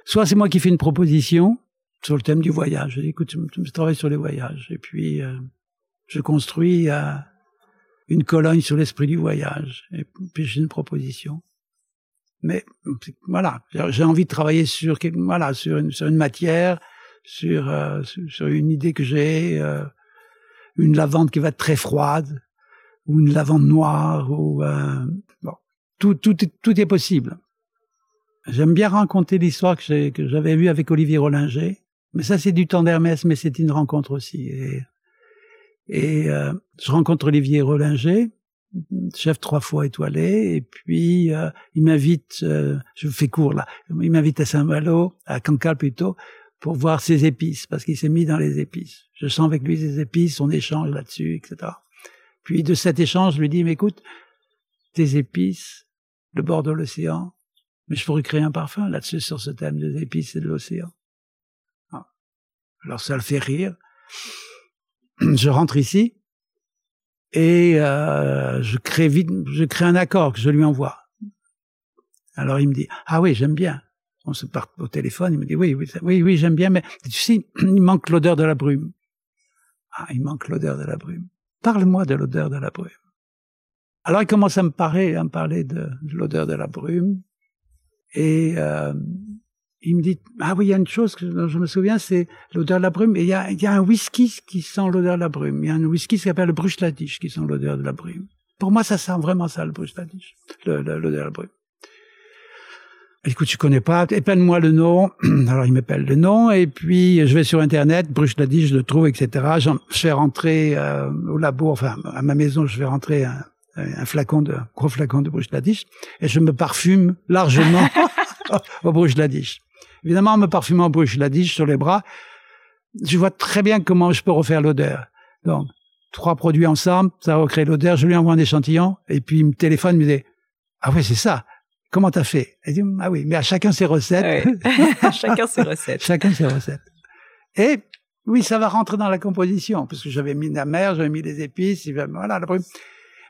Soit c'est moi qui fais une proposition sur le thème du voyage. Je dis, écoute, je travaille sur les voyages. Et puis, euh, je construis euh, une colonne sur l'esprit du voyage. Et puis, j'ai une proposition. Mais voilà, j'ai envie de travailler sur voilà sur une, sur une matière, sur, euh, sur une idée que j'ai, une lavande qui va être très froide, ou une lavande noire, ou bon, tout tout tout est possible. J'aime bien raconter l'histoire que j'avais vue avec Olivier Rollinger. Mais ça, c'est du temps d'Hermès, mais c'est une rencontre aussi. Et, et euh, je rencontre Olivier Rollinger, chef trois fois étoilé, et puis euh, il m'invite, euh, je fais court là, il m'invite à Saint-Malo, à Cancale plutôt, pour voir ses épices, parce qu'il s'est mis dans les épices. Je sens avec lui ses épices, on échange là-dessus, etc. Puis de cet échange, je lui dis, mais écoute, tes épices, le bord de l'océan, mais je pourrais créer un parfum là-dessus sur ce thème des épices et de l'océan. Ah. Alors ça le fait rire. Je rentre ici et euh, je crée vite, je crée un accord que je lui envoie. Alors il me dit ah oui j'aime bien. On se part au téléphone, il me dit oui oui oui j'aime bien mais tu sais il manque l'odeur de la brume. Ah il manque l'odeur de la brume. Parle-moi de l'odeur de la brume. Alors il commence à me parler, à me parler de l'odeur de la brume. Et euh, il me dit ah oui il y a une chose que je me souviens c'est l'odeur de la brume et il y a, y a un whisky qui sent l'odeur de la brume il y a un whisky qui s'appelle le Bruichladdich qui sent l'odeur de la brume pour moi ça sent vraiment ça le Bruichladdich l'odeur de la brume Écoute, je connais pas. Épelle-moi le nom. Alors, il m'appelle le nom, et puis je vais sur Internet. Bruce l'a dit, je le trouve, etc. Je fais rentrer euh, au labo, enfin à ma maison, je vais rentrer un, un flacon de un gros flacon de Ladish, et je me parfume largement au Bruce Ladish. Évidemment, en me parfumant au Bruce Ladish sur les bras, je vois très bien comment je peux refaire l'odeur. Donc, trois produits ensemble, ça recrée l'odeur. Je lui envoie un échantillon, et puis il me téléphone, il me dit ah oui, c'est ça. Comment t'as fait? Elle dit ah oui, mais à chacun ses recettes. chacun ses recettes. chacun ses recettes. Et oui, ça va rentrer dans la composition parce que j'avais mis la mer, j'avais mis les épices, voilà.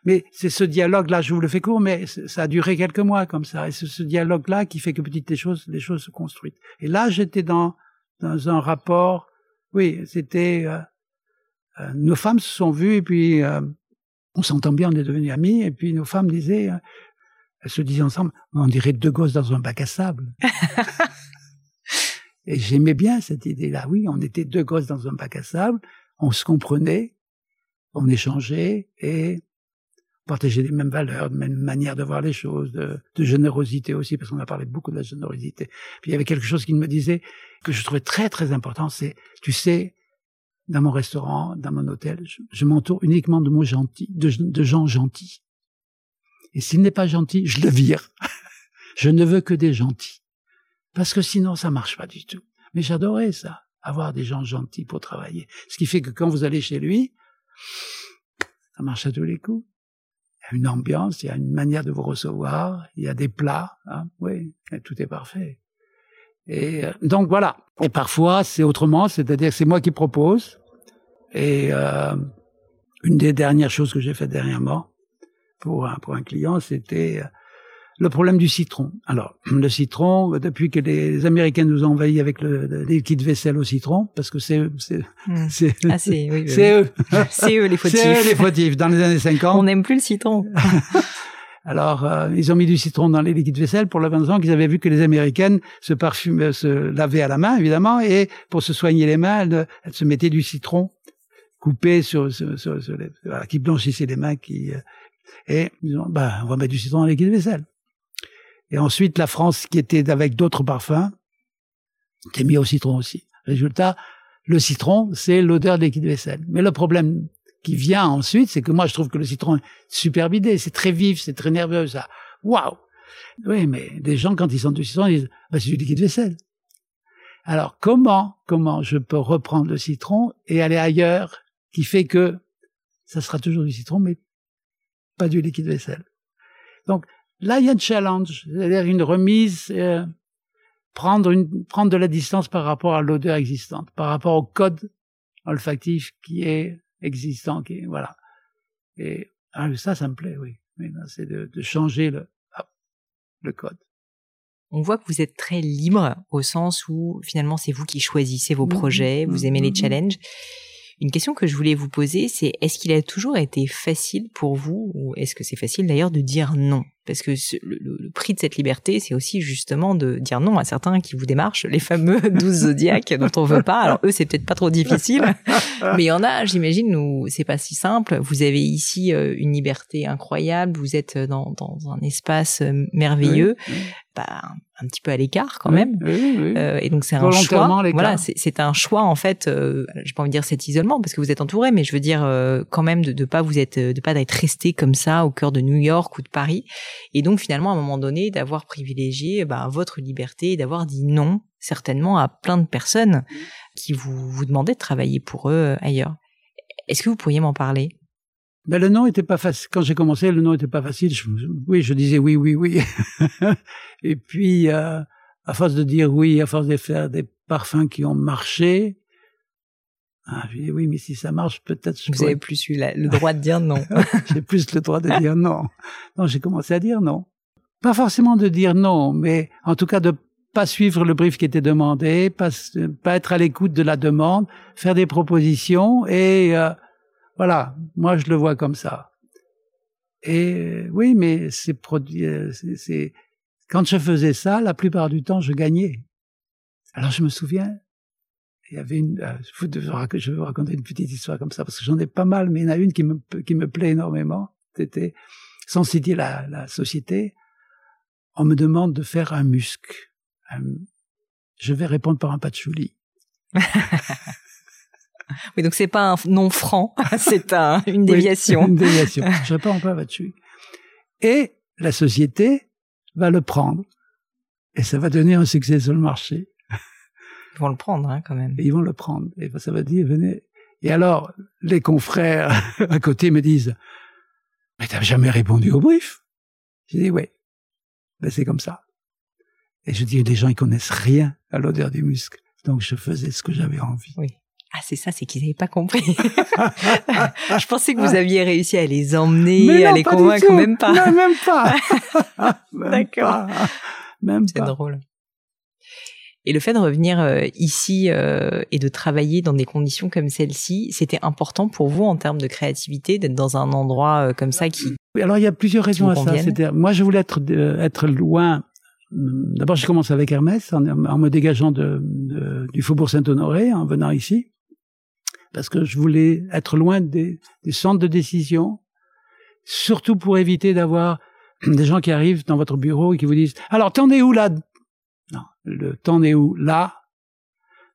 Mais c'est ce dialogue-là, je vous le fais court, mais ça a duré quelques mois comme ça. Et c'est ce dialogue-là qui fait que petit les choses, les choses se construisent. Et là, j'étais dans dans un rapport. Oui, c'était euh, euh, nos femmes se sont vues et puis euh, on s'entend bien, on est devenus amis. Et puis nos femmes disaient, elles se disaient ensemble, on dirait deux gosses dans un bac à sable. et j'aimais bien cette idée-là. Oui, on était deux gosses dans un bac à sable, on se comprenait, on échangeait et partageait les mêmes valeurs, de même manière de voir les choses, de, générosité aussi, parce qu'on a parlé beaucoup de la générosité. Puis il y avait quelque chose qu'il me disait que je trouvais très très important, c'est, tu sais, dans mon restaurant, dans mon hôtel, je, m'entoure uniquement de, de gens gentils. Et s'il n'est pas gentil, je le vire. je ne veux que des gentils. Parce que sinon, ça marche pas du tout. Mais j'adorais ça, avoir des gens gentils pour travailler. Ce qui fait que quand vous allez chez lui, ça marche à tous les coups. A une ambiance, il y a une manière de vous recevoir, il y a des plats, hein, oui, tout est parfait. Et euh, donc voilà. Et parfois c'est autrement, c'est-à-dire c'est moi qui propose. Et euh, une des dernières choses que j'ai faites dernièrement, pour un, pour un client, c'était euh, le problème du citron. Alors, le citron, depuis que les Américains nous ont envahis avec le, le liquide vaisselle au citron, parce que c'est c'est hmm. c'est ah, oui, eux, c'est eux les fautifs. C'est eux les fautifs. Dans les années 50, on n'aime plus le citron. Alors, euh, ils ont mis du citron dans les liquides vaisselle pour la raison qu'ils avaient vu que les Américaines se parfumaient, se lavaient à la main, évidemment, et pour se soigner les mains, elles, se mettaient du citron coupé sur, sur, sur, les, voilà, qui blanchissait les mains, qui euh, et ils ont, bah, on va mettre du citron dans les liquides vaisselle. Et ensuite, la France, qui était avec d'autres parfums, qui mis au citron aussi. Résultat, le citron, c'est l'odeur des liquides vaisselle. Mais le problème qui vient ensuite, c'est que moi, je trouve que le citron est super idée. C'est très vif, c'est très nerveux, ça. Waouh! Oui, mais des gens, quand ils sentent du citron, ils disent, bah, c'est du liquide vaisselle. Alors, comment, comment je peux reprendre le citron et aller ailleurs, qui fait que ça sera toujours du citron, mais pas du liquide vaisselle. Donc, là, il y a un challenge, c'est-à-dire une remise, euh, prendre une, prendre de la distance par rapport à l'odeur existante, par rapport au code olfactif qui est existant, qui voilà. Et ah, ça, ça me plaît, oui. Mais c'est de, de, changer le, le code. On voit que vous êtes très libre au sens où finalement c'est vous qui choisissez vos mmh, projets, vous mmh, aimez les mmh, challenges. Une question que je voulais vous poser, c'est est-ce qu'il a toujours été facile pour vous, ou est-ce que c'est facile d'ailleurs de dire non? Parce que le, prix de cette liberté, c'est aussi justement de dire non à certains qui vous démarchent, les fameux 12 zodiaques dont on veut pas. Alors eux, c'est peut-être pas trop difficile, mais il y en a, j'imagine, où c'est pas si simple. Vous avez ici euh, une liberté incroyable, vous êtes dans, dans un espace euh, merveilleux, Bah, un petit peu à l'écart quand même. Euh, et donc c'est un choix. Voilà, c'est un choix en fait. Euh, j'ai pas envie de dire cet isolement parce que vous êtes entouré, mais je veux dire euh, quand même de, de pas vous être, de pas d'être resté comme ça au cœur de New York ou de Paris et donc finalement, à un moment donné, d'avoir privilégié bah, votre liberté et d'avoir dit non certainement à plein de personnes qui vous, vous demandaient de travailler pour eux euh, ailleurs. Est-ce que vous pourriez m'en parler? Ben, le nom était pas facile. Quand j'ai commencé, le nom était pas facile. oui, je disais oui, oui, oui. et puis, euh, à force de dire oui, à force de faire des parfums qui ont marché, ah, je dis oui, mais si ça marche, peut-être. Vous avez plus eu le droit de dire non. j'ai plus le droit de dire non. Non, j'ai commencé à dire non. Pas forcément de dire non, mais en tout cas de pas suivre le brief qui était demandé, pas, pas être à l'écoute de la demande, faire des propositions et euh, voilà. Moi, je le vois comme ça. Et euh, oui, mais c'est euh, c'est quand je faisais ça, la plupart du temps, je gagnais. Alors je me souviens, il y avait une, euh, je vais vous raconter une petite histoire comme ça parce que j'en ai pas mal, mais il y en a une qui me, qui me plaît énormément. C'était, sans citer la, la société, on me demande de faire un musc. je vais répondre par un patchouli. oui, donc c'est pas un nom franc, c'est un, une déviation. une déviation. Je réponds par un patchouli. Et la société va le prendre. Et ça va donner un succès sur le marché. Ils vont le prendre, hein, quand même. ils vont le prendre. Et ça va dire, venez. Et alors, les confrères à côté me disent, mais t'as jamais répondu au brief? J'ai dit, oui. Ben, c'est comme ça. Et je dis, les gens, ils connaissent rien à l'odeur du muscle. Donc, je faisais ce que j'avais envie. Oui. Ah, c'est ça, c'est qu'ils n'avaient pas compris. je pensais que vous aviez réussi à les emmener, à les convaincre, même pas. Non, même pas. D'accord. Même pas. C'est drôle. Et le fait de revenir euh, ici euh, et de travailler dans des conditions comme celle-ci, c'était important pour vous en termes de créativité d'être dans un endroit euh, comme ça qui. Oui, alors il y a plusieurs raisons à ça. Moi, je voulais être être loin. D'abord, j'ai commencé avec Hermès en, me dégageant de, du Faubourg Saint-Honoré en venant ici, parce que je voulais être loin des, des centres de décision, surtout pour éviter d'avoir des gens qui arrivent dans votre bureau et qui vous disent alors t'en es où là? Non, le temps est où? Là,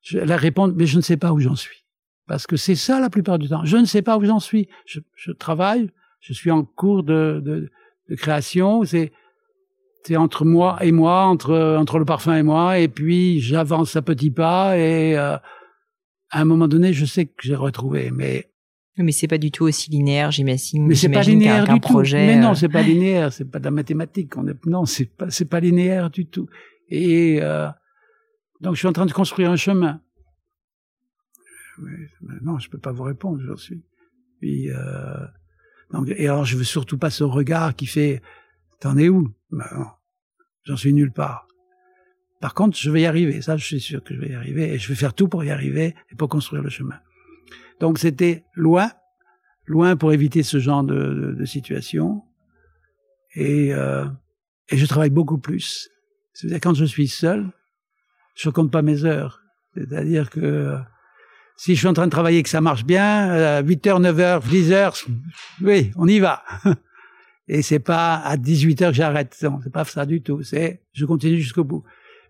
je, la réponse, mais je ne sais pas où j'en suis. Parce que c'est ça la plupart du temps. Je ne sais pas où j'en suis. Je, je, travaille, je suis en cours de, de, de création. C'est c'est entre moi et moi, entre entre le parfum et moi, et puis j'avance à petits pas et euh, à un moment donné, je sais que j'ai retrouvé, mais mais c'est pas du tout aussi linéaire, j'imagine. Mais c'est pas linéaire du projet, tout. Mais non, euh. c'est pas linéaire, c'est pas de la mathématique. On est, non, c'est pas, c'est pas linéaire du tout. Et euh, donc, je suis en train de construire un chemin. Non, je peux pas vous répondre, j'en suis. Euh, et alors, je veux surtout pas ce regard qui fait « T'en es où? Ben j'en suis nulle part. Par contre, je vais y arriver. Ça, je suis sûr que je vais y arriver. Et je vais faire tout pour y arriver et pour construire le chemin. Donc, c'était loin, loin pour éviter ce genre de, de, de situation. Et, euh, et je travaille beaucoup plus. C'est-à-dire quand je suis seul, je compte pas mes heures. C'est-à-dire que si je suis en train de travailler et que ça marche bien, 8 heures, 9 heures, 10 heures, oui, on y va. Et c'est pas à 18 heures que j'arrête. Non, c'est pas ça du tout. C'est, je continue jusqu'au bout.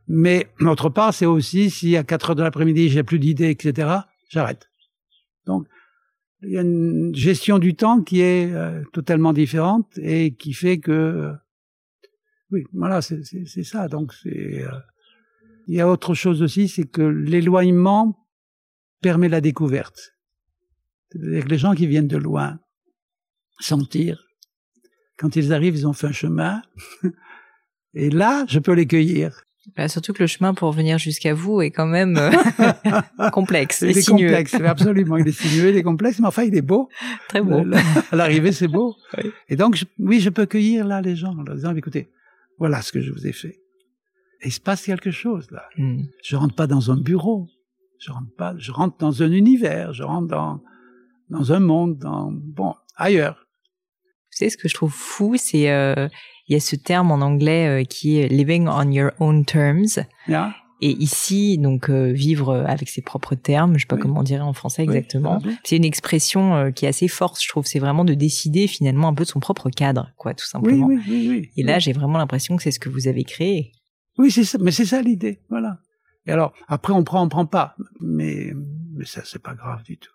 Mais, d'autre part, c'est aussi si à 4 heures de l'après-midi j'ai plus d'idées, etc., j'arrête. Donc, il y a une gestion du temps qui est euh, totalement différente et qui fait que oui, voilà, c'est ça. Donc, c'est. Euh, il y a autre chose aussi, c'est que l'éloignement permet la découverte. C'est-à-dire que les gens qui viennent de loin sentir, quand ils arrivent, ils ont fait un chemin, et là, je peux les cueillir. Bah, surtout que le chemin pour venir jusqu'à vous est quand même euh, complexe. Il est complexe, absolument. Il est sinueux, il est complexe, mais enfin, il est beau. Très beau. À l'arrivée, c'est beau. Et donc, oui, je peux cueillir là les gens en leur disant, écoutez, voilà ce que je vous ai fait. Et il se passe quelque chose là. Hmm. Je rentre pas dans un bureau. Je rentre pas. Je rentre dans un univers. Je rentre dans dans un monde, dans bon ailleurs. Vous savez ce que je trouve fou, c'est euh, il y a ce terme en anglais euh, qui est living on your own terms. Yeah. Et ici, donc euh, vivre avec ses propres termes, je sais pas comment on dirait en français exactement. c'est une expression euh, qui est assez forte, je trouve. C'est vraiment de décider finalement un peu de son propre cadre, quoi, tout simplement. Oui, oui, oui, Et là, j'ai vraiment l'impression que c'est ce que vous avez créé. Oui, c'est ça. Mais c'est ça l'idée, voilà. Et alors, après, on prend, on prend pas. Mais, mais ça, c'est pas grave du tout.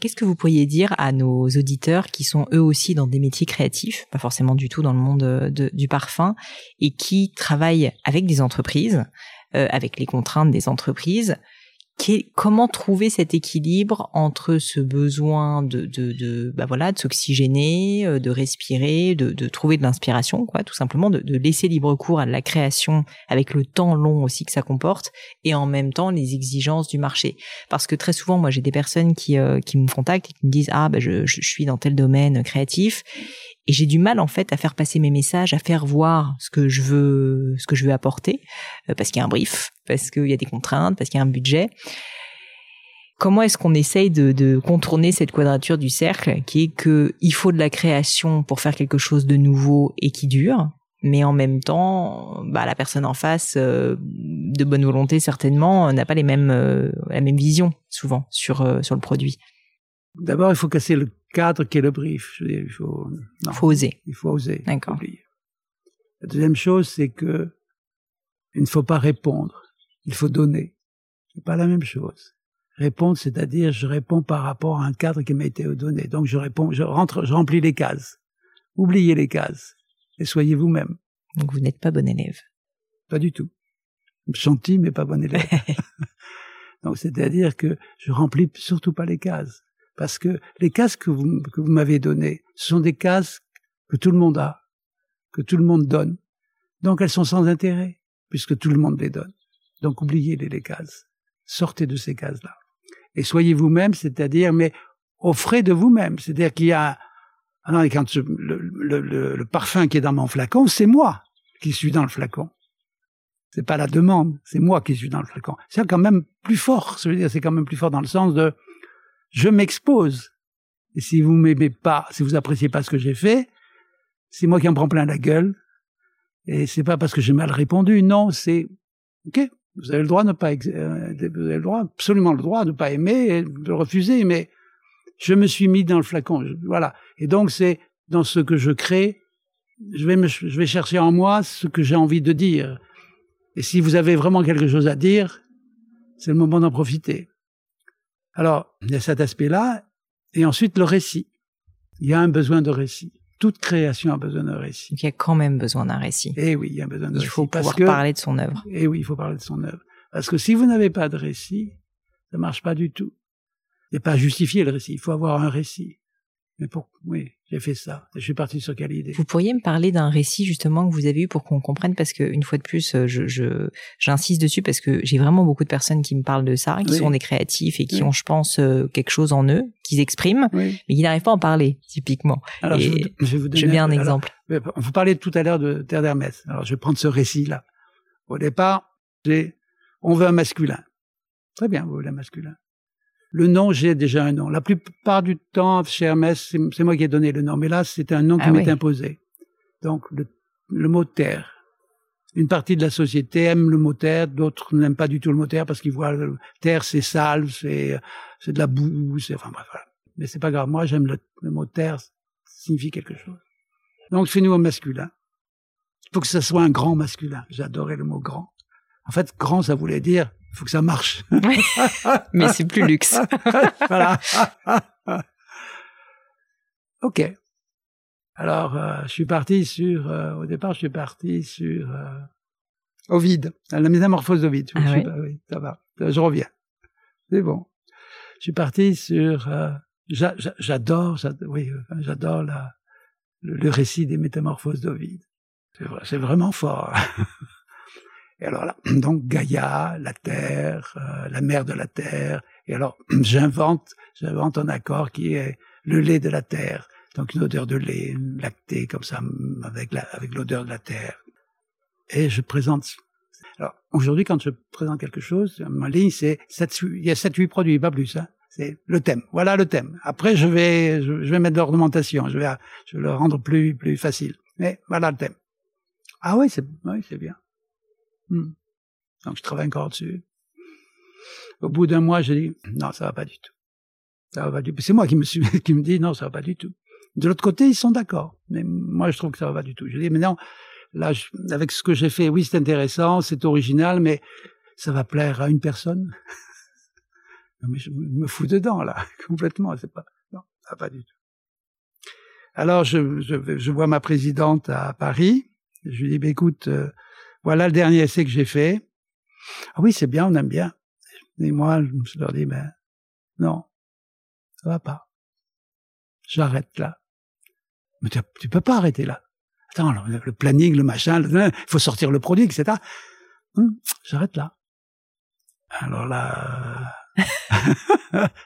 Qu'est-ce que vous pourriez dire à nos auditeurs qui sont eux aussi dans des métiers créatifs, pas forcément du tout dans le monde de, du parfum, et qui travaillent avec des entreprises, euh, avec les contraintes des entreprises, comment trouver cet équilibre entre ce besoin de, de, de bah voilà, de s'oxygéner, euh, de respirer, de, de trouver de l'inspiration, quoi, tout simplement, de, de, laisser libre cours à la création avec le temps long aussi que ça comporte, et en même temps les exigences du marché. Parce que très souvent, moi, j'ai des personnes qui, euh, qui me contactent et qui me disent ah bah je, je suis dans tel domaine créatif et j'ai du mal en fait à faire passer mes messages, à faire voir ce que je veux, ce que je veux apporter, euh, parce qu'il y a un brief, parce qu'il y a des contraintes, parce qu'il y a un budget. Comment est-ce qu'on essaye de, de, contourner cette quadrature du cercle, qui est que il faut de la création pour faire quelque chose de nouveau et qui dure, mais en même temps, bah, la personne en face, euh, de bonne volonté certainement, n'a pas les mêmes, euh, la même vision souvent sur sur le produit. D'abord, il faut casser le cadre qui est le brief. il faut, faut oser. Il faut oser. D'accord. La deuxième chose, c'est que il ne faut pas répondre, il faut donner. C'est pas la même chose. Répondre, c'est-à-dire je réponds par rapport à un cadre qui m'a été donné. Donc je réponds, je rentre, je remplis les cases. Oubliez les cases et soyez vous-même. Donc vous n'êtes pas bon élève. Pas du tout. Gentil, mais pas bon élève. Donc c'est-à-dire que je remplis surtout pas les cases. Parce que les cases que vous, que vous m'avez données, ce sont des cases que tout le monde a, que tout le monde donne. Donc elles sont sans intérêt, puisque tout le monde les donne. Donc oubliez les, les cases. Sortez de ces cases-là. Et soyez vous-même, c'est-à-dire, mais offrez de vous-même. C'est-à-dire qu'il y a, ah non, quand le, le, le, parfum qui est dans mon flacon, c'est moi qui suis dans le flacon. C'est pas la demande, c'est moi qui suis dans le flacon. C'est quand même plus fort. Je veux dire, c'est quand même plus fort dans le sens de, je m'expose. Et si vous m'aimez pas, si vous appréciez pas ce que j'ai fait, c'est moi qui en prends plein la gueule. Et c'est pas parce que j'ai mal répondu, non, c'est, ok, vous avez le droit de ne pas, euh, vous avez le droit, absolument le droit de ne pas aimer et de refuser, mais je me suis mis dans le flacon, voilà. Et donc c'est dans ce que je crée, je vais je vais chercher en moi ce que j'ai envie de dire. Et si vous avez vraiment quelque chose à dire, c'est le moment d'en profiter. Alors, il y a cet aspect-là, et ensuite le récit. Il y a un besoin de récit. Toute création a besoin d'un récit. il y a quand même besoin d'un récit. Eh oui, il y a besoin d'un récit. Il faut pouvoir parler de son œuvre. Eh oui, il faut parler de son œuvre. Parce que si vous n'avez pas de récit, ça marche pas du tout. Et pas justifier le récit, il faut avoir un récit. Mais pour, oui, j'ai fait ça. Je suis parti sur quelle idée Vous pourriez me parler d'un récit justement que vous avez eu pour qu'on comprenne parce que une fois de plus, euh, je, je j'insiste dessus parce que j'ai vraiment beaucoup de personnes qui me parlent de ça, qui sont des créatifs et qui ont, je pense, euh, quelque chose en eux, qu'ils expriment, mais qui n'arrivent pas à en parler typiquement. Alors, je, vais vous donner un exemple. vous parlez tout à l'heure de Terre d'Hermès. Alors, je vais prendre ce récit-là. Au départ, c'est on veut un masculin. Très bien, vous voulez un masculin. Le nom, j'ai déjà un nom. La plupart du temps, chez Hermès, c'est moi qui ai donné le nom. Mais là, c'est un nom qui ah m'est imposé. Donc, le, mot terre. Une partie de la société aime le mot terre, d'autres n'aiment pas du tout le mot terre parce qu'ils voient le terre, c'est sale, c'est, c'est de la boue, c'est, enfin bref, voilà. Mais c'est pas grave. Moi, j'aime le, mot terre, ça signifie quelque chose. Donc, fais-nous un masculin. Il faut que ce soit un grand masculin. J'adorais le mot grand. En fait, grand, ça voulait dire il faut que ça marche. Mais c'est plus luxe. voilà. ok. Alors, euh, je suis parti sur, euh, au départ, je suis parti sur euh, Ovide, la métamorphose d'Ovide. Ah oui. ça va. Je reviens. C'est bon. Je suis parti sur, euh, j'adore, oui, j'adore la, le, le, récit des métamorphoses d'Ovide. C'est vraiment fort. Et alors là, donc Gaïa, la terre, euh, la mère de la terre. Et alors j'invente, j'invente un accord qui est le lait de la terre. Donc une odeur de lait lacté comme ça, avec la, avec l'odeur de la terre. Et je présente. Alors aujourd'hui, quand je présente quelque chose, ma ligne c'est il y a sept huit produits, pas plus. Hein. C'est le thème. Voilà le thème. Après, je vais, je, vais mettre de l'ornementation. Je vais, je vais le rendre plus, plus facile. Mais voilà le thème. Ah oui, c'est, oui, c'est bien. Hmm. Donc je travaille encore dessus. Au bout d'un mois, je dis non, ça va pas du tout. Ça va pas du tout. C'est moi qui me suis, dit non, ça va pas du tout. De l'autre côté, ils sont d'accord, mais moi je trouve que ça va pas du tout. Je dis mais non, là avec ce que j'ai fait, oui c'est intéressant, c'est original, mais ça va plaire à une personne? non mais je me fous dedans là, complètement. C'est pas non, ça va pas du tout. Alors je, vois ma présidente à Paris. Je lui dis bah, écoute. Euh, voilà le dernier essai que j'ai fait. Ah oui, c'est bien, on aime bien. Et moi, je leur dis, ben, non, ça va pas. J'arrête là. Mais tu, tu, peux pas arrêter là. Attends, le, planning, le machin, il faut sortir le produit, etc. Hum, j'arrête là. Alors là,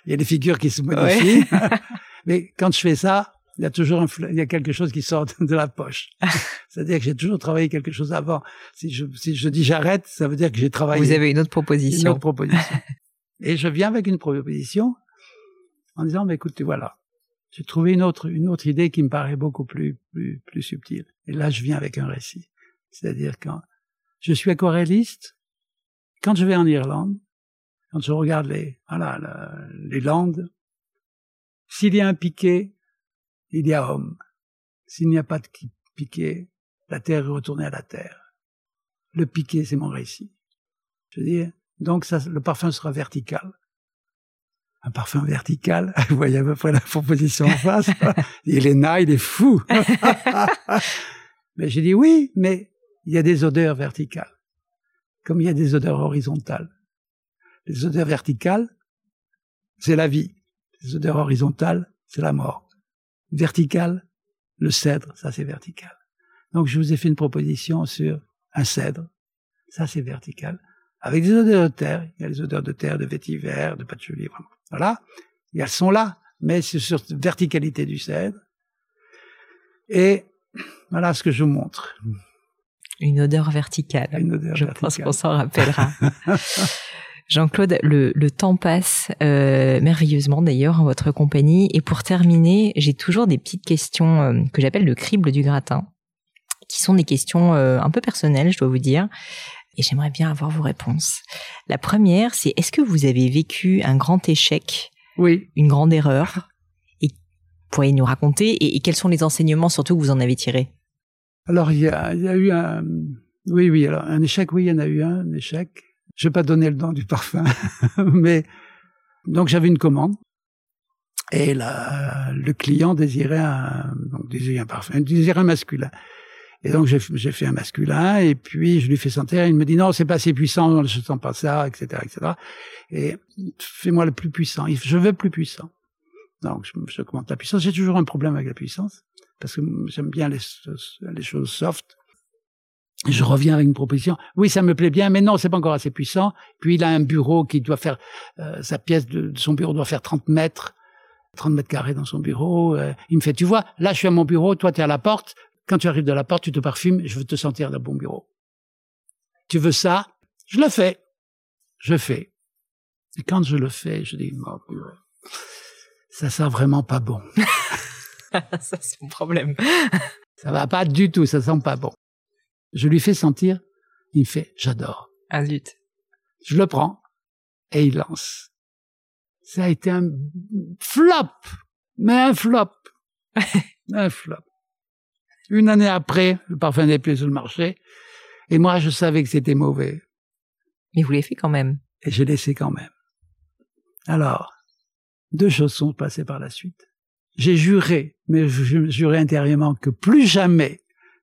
il y a des figures qui se modifient. Mais quand je fais ça, il y a toujours un, il y a quelque chose qui sort de la poche. C'est-à-dire que j'ai toujours travaillé quelque chose avant. Si je, si je dis j'arrête, ça veut dire que j'ai travaillé. Vous avez une autre proposition. Une autre proposition. Et je viens avec une proposition en disant, mais écoute, voilà, j'ai trouvé une autre, une autre idée qui me paraît beaucoup plus, plus, plus subtile. Et là, je viens avec un récit. C'est-à-dire quand je suis aquarelliste, quand je vais en Irlande, quand je regarde les, voilà, les landes, s'il y a un piquet, il y a homme. S'il n'y a pas de piqué, La terre est retournée à la terre. Le piqué, c'est mon récit. Je veux dire, donc ça, le parfum sera vertical. Un parfum vertical, vous voyez à peu près la proposition en face. il est naïf, il est fou. mais j'ai dit oui, mais il y a des odeurs verticales, comme il y a des odeurs horizontales. Les odeurs verticales, c'est la vie. Les odeurs horizontales, c'est la mort. Verticale, le cèdre, ça c'est vertical. Donc je vous ai fait une proposition sur un cèdre, ça c'est vertical, avec des odeurs de terre. Il y a les odeurs de terre, de vétiver, de patchouli, voilà. elles sont là, mais c'est sur la verticalité du cèdre. Et voilà ce que je vous montre. Une odeur verticale. Une odeur je pense qu'on s'en rappellera. Jean-Claude, le, le, temps passe euh, merveilleusement d'ailleurs en votre compagnie. Et pour terminer, j'ai toujours des petites questions euh, que j'appelle le crible du gratin, qui sont des questions euh, un peu personnelles, je dois vous dire. Et j'aimerais bien avoir vos réponses. La première, c'est est-ce que vous avez vécu un grand échec? Oui. Une grande erreur? Et pourriez nous raconter et, et, quels sont les enseignements surtout que vous en avez tirés? Alors, il y y a eu un... Oui, oui, alors un échec, oui, il y en a eu un, un échec. Je vais pas donner le nom du parfum, mais donc j'avais une commande et la, le client désirait un, donc désirait un parfum, désirait un masculin. Et donc j'ai fait un masculin et puis je lui fais sentir. Il me dit non, c'est pas assez puissant, je sens pas ça, etc., etc. Et fais-moi le plus puissant. Je veux plus puissant. Donc je, je la puissance. J'ai toujours un problème avec la puissance parce que j'aime bien les choses soft. Je reviens avec une proposition. Oui, ça me plaît bien, mais non, c'est pas encore assez puissant. Puis il a un bureau qui doit faire euh, sa pièce de, son bureau doit faire 30 mètres, 30 mètres carrés dans son bureau. Euh, il me fait, tu vois, là je suis à mon bureau, toi tu es à la porte. Quand tu arrives de la porte, tu te parfumes, je veux te sentir dans mon bureau. Tu veux ça? Je le fais. Je fais. Et quand je le fais, je dis, oh, ça sent vraiment pas bon. ça c'est mon problème. ça va pas du tout, ça sent pas bon. Je lui fais sentir, il me fait j'adore. Ah zut. Je le prends et il lance. Ça a été un flop, mais un flop, un flop. Une année après, le parfum n'est plus sur le marché et moi je savais que c'était mauvais. Mais vous l'avez fait quand même. Et j'ai laissé quand même. Alors, deux choses sont passées par la suite. J'ai juré, mais je jurais intérieurement que plus jamais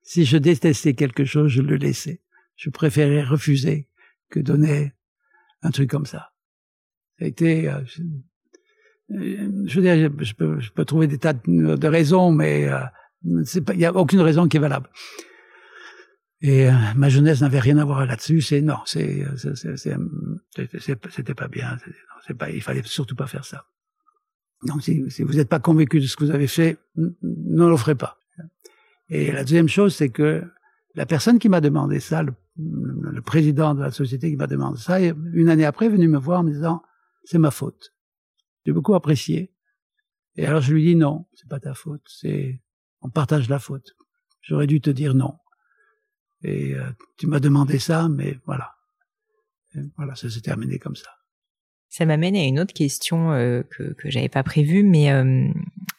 si je détestais quelque chose, je le laissais. Je préférais refuser que donner un truc comme ça. Ça a été, euh, je, je, veux dire, je peux, je peux, trouver des tas de, raisons, mais euh, il n'y a aucune raison qui est valable. Et euh, ma jeunesse n'avait rien à voir là-dessus. C'est non, c'est c'était pas bien. C'est pas, il fallait surtout pas faire ça. Donc si, si vous n'êtes pas convaincu de ce que vous avez fait, ne le ferez pas. Et la deuxième chose, c'est que la personne qui m'a demandé ça, le, président de la société qui m'a demandé ça, une année après, est venu me voir en me disant, c'est ma faute. J'ai beaucoup apprécié. Et alors je lui dis non, c'est pas ta faute, c'est, on partage la faute. J'aurais dû te dire non. Et euh, tu m'as demandé ça, mais voilà. Voilà, ça s'est terminé comme ça. Ça m'amène à une autre question euh, que que j'avais pas prévue, mais euh,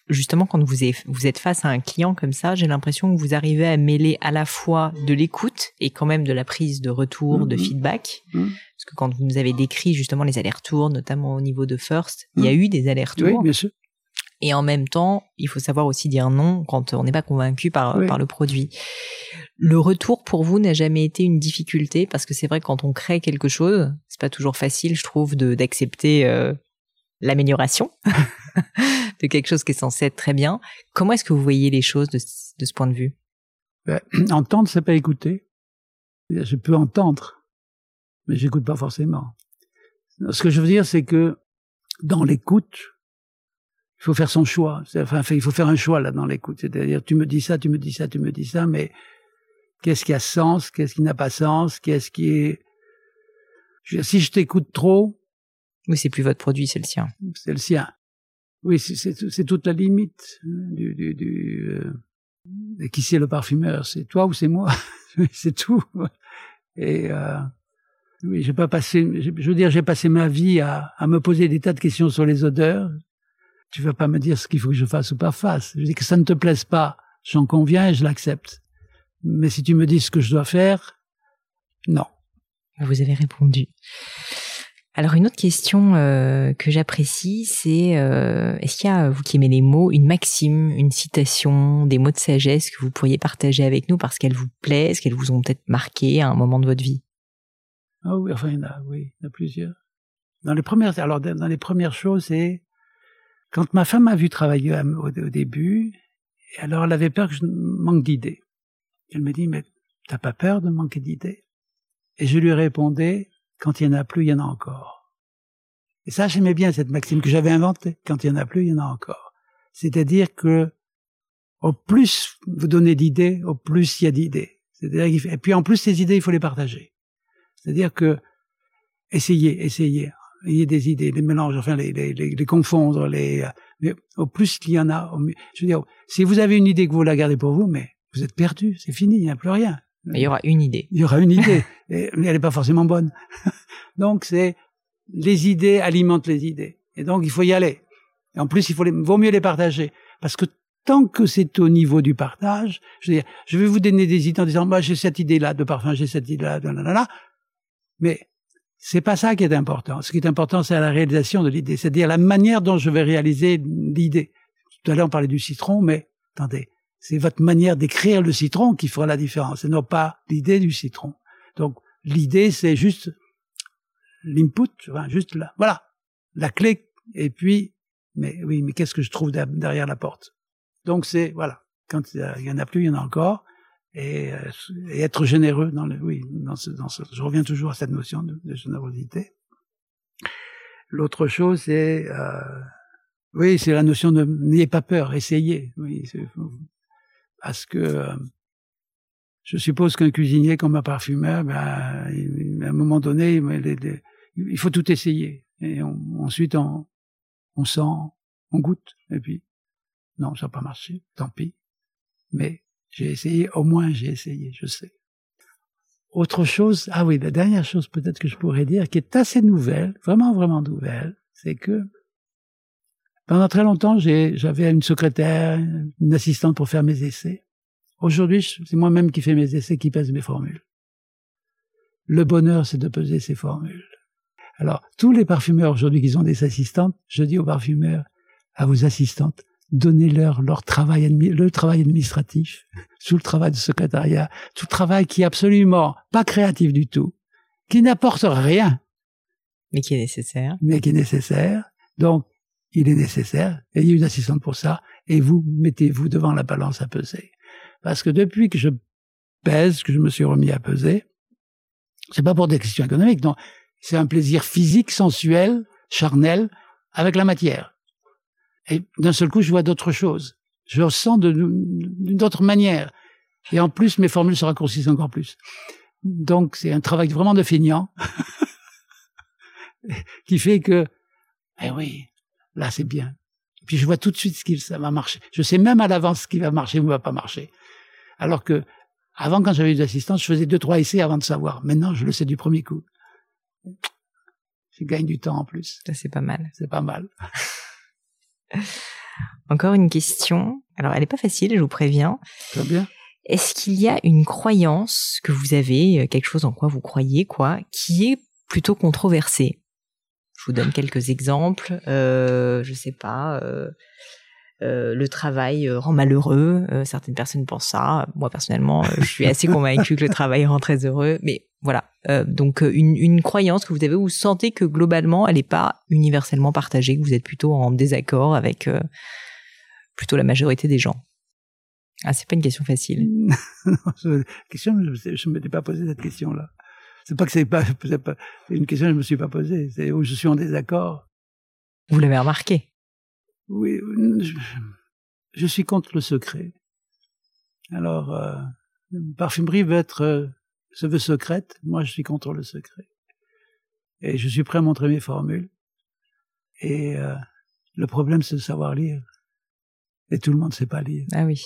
justement quand vous, êtes, vous êtes face à un client comme ça, j'ai l'impression que vous arrivez à mêler à la fois de l'écoute et quand même de la prise de retour, de mm-hmm. feedback. Mm-hmm. Parce que quand vous nous avez décrit justement les allers-retours, notamment au niveau de First, il y a eu des allers-retours. Oui, bien sûr. Et en même temps, il faut savoir aussi dire non quand on n'est pas convaincu par, par le produit. Le retour pour vous n'a jamais été une difficulté? Parce que c'est vrai que quand on crée quelque chose, c'est pas toujours facile, je trouve, d'accepter euh, l'amélioration de quelque chose qui est censé être très bien. Comment est-ce que vous voyez les choses de, ce point de vue? Ben, Entendre, c'est pas écouter. Je peux entendre, mais j'écoute pas forcément. Ce que je veux dire, c'est que dans l'écoute, il faut faire son choix. Enfin, il faut faire un choix là dans l'écoute. C'est-à-dire, tu me dis ça, tu me dis ça, tu me dis ça, mais qu'est-ce qui a sens, qu'est-ce qui n'a pas sens, qu'est-ce qui est. Si je t'écoute trop. Oui, c'est plus votre produit, c'est le sien. C'est le sien. Oui, c'est toute la limite hein, du. du, du euh, qui c'est le parfumeur C'est toi ou c'est moi C'est tout. Et euh, oui, j'ai pas passé. Je veux dire, j'ai passé ma vie à, à me poser des tas de questions sur les odeurs tu vas pas me dire ce qu'il faut que je fasse ou pas fasse. Je dis que ça ne te plaise pas, j'en conviens et je l'accepte. Mais si tu me dis ce que je dois faire, non. Vous avez répondu. Alors une autre question euh, que j'apprécie, c'est euh, est-ce qu'il y a, vous qui aimez les mots, une maxime, une citation, des mots de sagesse que vous pourriez partager avec nous parce qu'elles vous plaisent, qu'elles vous ont peut-être marqué à un moment de votre vie? Ah oui, enfin il y en a, oui, il y en a plusieurs. Dans les premières, alors dans les premières choses, c'est quand ma femme m'a vu travailler au, au début, alors elle avait peur que je manque d'idées. Elle me dit mais t'as pas peur de manquer d'idées? Et je lui répondais quand il y en a plus, il y en a encore. Et ça, j'aimais bien cette maxime que j'avais inventée. Quand il y en a plus, il y en a encore. C'est-à-dire que au plus vous donnez d'idées, au plus il y a d'idées. Et puis en plus ces idées, il faut les partager. C'est-à-dire que essayez, essayez, ayez des idées, les mélanges, enfin les, les, les, confondre, les mais au plus qu'il y en a, au mieux. je veux dire, si vous avez une idée que vous la gardez pour vous, mais vous êtes perdu, c'est fini, il n'y a plus rien. Mais il y aura une idée. Il y aura une idée, mais elle n'est pas forcément bonne. donc c'est les idées alimentent les idées, et donc il faut y aller. En plus, il faut les, vaut mieux les partager, parce que tant que c'est au niveau du partage, je veux dire, je vais vous donner des idées en disant, moi j'ai cette idée-là de parfum, j'ai cette idée-là, là, mais c'est pas ça qui est important. Ce qui est important, c'est la réalisation de l'idée, c'est-à-dire la manière dont je vais réaliser l'idée. Tout à l'heure, on parlait du citron, mais attendez, c'est votre manière d'écrire le citron qui fera la différence, et non pas l'idée du citron. Donc, l'idée, c'est juste l'input, enfin, juste là, voilà, la clé, et puis, mais oui, mais qu'est-ce que je trouve derrière la porte? Donc, c'est, voilà, quand il y en a plus, il y en a encore, et, euh, et être généreux dans le, oui, dans ce, dans ce, je reviens toujours à cette notion de, de générosité. L'autre chose, c'est, euh, oui, c'est la notion de n'ayez pas peur, essayez. Oui, parce que euh, je suppose qu'un cuisinier comme un parfumeur, ben, à un moment donné, il faut tout essayer. Et ensuite, on, on sent, on goûte, et puis, non, ça n'a pas marché, tant pis. Mais j'ai essayé, au moins j'ai essayé, je sais. Autre chose, ah oui, la dernière chose peut-être que je pourrais dire, qui est assez nouvelle, vraiment, vraiment nouvelle, c'est que pendant très longtemps, j'avais une secrétaire, une assistante pour faire mes essais. Aujourd'hui, c'est moi-même qui fais mes essais, qui pèse mes formules. Le bonheur, c'est de peser ses formules. Alors, tous les parfumeurs aujourd'hui qui ont des assistantes, je dis aux parfumeurs, à vos assistantes, donnez-leur leur travail, le travail administratif, tout le travail de secrétariat, tout travail qui est absolument pas créatif du tout, qui n'apporte rien. Mais qui est nécessaire. Mais qui est nécessaire. Donc, il est nécessaire, ayez une assistante pour ça, et vous mettez-vous devant la balance à peser. Parce que depuis que je pèse, que je me suis remis à peser, c'est pas pour des questions économiques, non. C'est un plaisir physique, sensuel, charnel, avec la matière. Et d'un seul coup, je vois d'autres choses. Je ressens d'une autre manière. Et en plus, mes formules se raccourcissent encore plus. Donc, c'est un travail vraiment de feignant qui fait que, eh oui, là c'est bien. Puis je vois tout de suite ce qui ça va marcher. Je sais même à l'avance ce qui va marcher ou ne va pas marcher. Alors que avant, quand j'avais eu d'assistance, je faisais deux trois essais avant de savoir. Maintenant, je le sais du premier coup. Je gagne du temps en plus. Ça c'est pas mal. C'est pas mal. Encore une question. Alors, elle n'est pas facile, je vous préviens. Très bien. Est-ce qu'il y a une croyance que vous avez, quelque chose en quoi vous croyez, quoi, qui est plutôt controversée? Vous donne quelques exemples. Euh, je sais pas. Euh, euh, le travail euh, rend malheureux. Certaines personnes pensent ça. Moi personnellement, je suis assez convaincue que le travail rend très heureux. Mais voilà. donc une, une, croyance que vous avez, vous sentez que globalement, elle n'est pas universellement partagée, que vous êtes plutôt en désaccord avec plutôt la majorité des gens. Ah, c'est pas une question facile. non, question, je ne m'étais pas posé cette question-là. C'est pas que c'est pas, pas une question que je me suis pas posée. C'est où je suis en désaccord. Vous l'avez remarqué. Oui, je, suis contre le secret. Alors, euh, parfumerie veut être, euh, se veut secrète. Moi, je suis contre le secret. Et je suis prêt à montrer mes formules. Et euh, le problème, c'est de savoir lire. Et tout le monde ne sait pas lire. Ah oui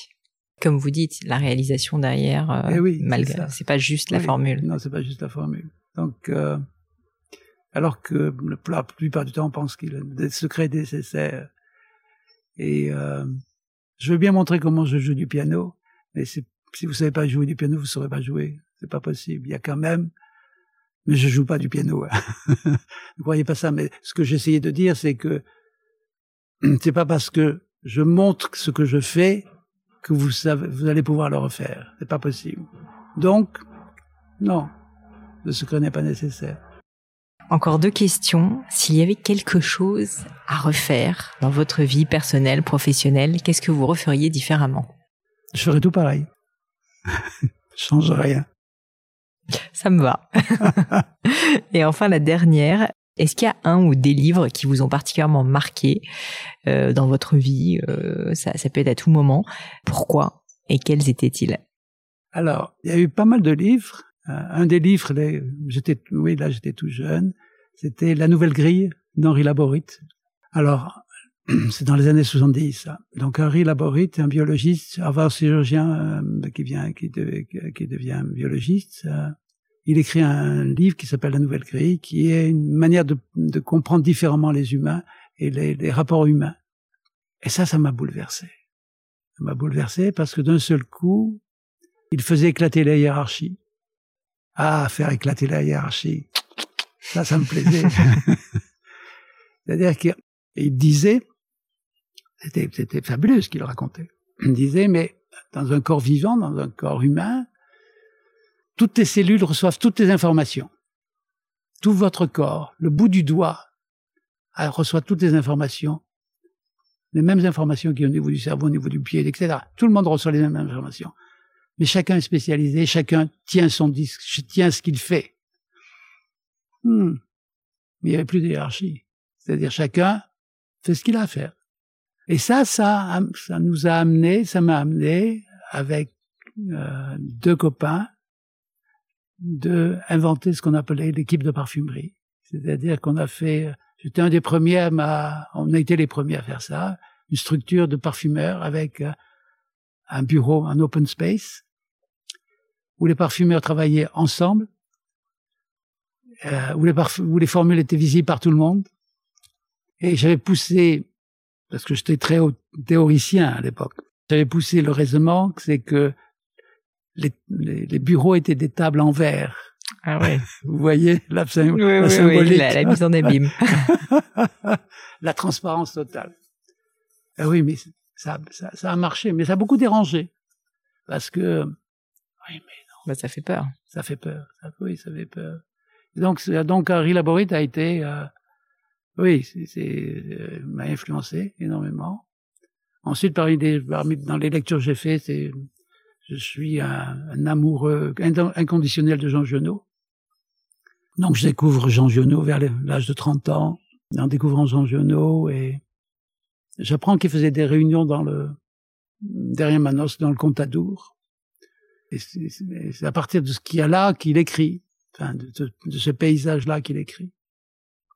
comme vous dites, la réalisation derrière, euh, eh oui, malgré, c'est pas juste la formule. Non, c'est pas juste la formule. Donc, euh, alors que la plupart du temps, on pense qu'il y a des secrets nécessaires. Et euh, je veux bien montrer comment je joue du piano, mais si vous savez pas jouer du piano, vous saurez pas jouer. C'est pas possible. Il y a quand même, mais je joue pas du piano. Hein. ne croyez pas ça. Mais ce que j'essayais de dire, c'est que c'est pas parce que je montre ce que je fais que vous savez, vous allez pouvoir le refaire. C'est pas possible. Donc, non, le secret n'est pas nécessaire. Encore deux questions. S'il y avait quelque chose à refaire dans votre vie personnelle, professionnelle, qu'est-ce que vous referiez différemment? Je ferais tout pareil. Je change rien. Ça me va. Et enfin, la dernière. Est-ce qu'il y a un ou des livres qui vous ont particulièrement marqué euh, dans votre vie euh, ça, ça peut être à tout moment. Pourquoi et quels étaient-ils? Alors, il y a eu pas mal de livres. Euh, un des livres, j'étais, oui, là j'étais tout jeune, c'était La Nouvelle Grille d'Henri Laborit. Alors, c'est dans les années 70. Ça. Donc Henri Laborit, un biologiste, avant chirurgien qui vient, qui, devient biologiste, il écrit un livre qui s'appelle La Nouvelle Grille, qui est une manière de, de comprendre différemment les humains et les, les rapports humains. Et ça, ça m'a bouleversé. Ça m'a bouleversé parce que d'un seul coup, il faisait éclater la hiérarchie. Ah, faire éclater la hiérarchie. Ça, ça me plaisait. C'est-à-dire qu'il disait, c'était, c'était fabuleux ce qu'il racontait. Il disait, mais dans un corps vivant, dans un corps humain, toutes tes cellules reçoivent toutes tes informations. Tout votre corps, le bout du doigt, reçoit toutes les informations. Les mêmes informations qui au niveau du cerveau, au niveau du pied, etc. Tout le monde reçoit les mêmes informations mais chacun est spécialisé, chacun tient son disque, tient ce qu'il fait. Hmm. Mais il n'y avait plus de hiérarchie. C'est-à-dire chacun fait ce qu'il a à faire. Et ça, ça, ça nous a amené, ça m'a amené avec euh, deux copains de inventer ce qu'on appelait l'équipe de parfumerie. C'est-à-dire qu'on a fait, j'étais un des premiers à, on a été les premiers à faire ça, une structure de parfumeurs avec euh, un bureau, un open space, où les parfumeurs travaillaient ensemble, euh, où, les où les formules étaient visibles par tout le monde. Et j'avais poussé, parce que j'étais très théoricien à l'époque, j'avais poussé le raisonnement, c'est que les, les, bureaux étaient des tables en verre. Ah ouais. Vous voyez la, oui, la symbolique. la, la, mise en abîme. la transparence totale. Ah oui, mais ça, ça, ça, a marché, mais ça a beaucoup dérangé. Parce que, oui, mais non. Bah, ça fait peur. Ça fait peur. Ça, oui, ça fait peur. Donc, donc Henri Laborit a été, euh, oui, c'est, euh, m'a influencé énormément. Ensuite, parmi, des, parmi dans les lectures que j'ai fait, c'est, je suis un, amoureux inconditionnel de Jean Genot. Donc, je découvre Jean Genot vers l'âge de 30 ans, en découvrant Jean Genot et J'apprends qu'il faisait des réunions dans le derrière Manos, dans le Contadour. Et c'est à partir de ce qu'il y a là qu'il écrit, enfin de, de, ce paysage-là qu'il écrit.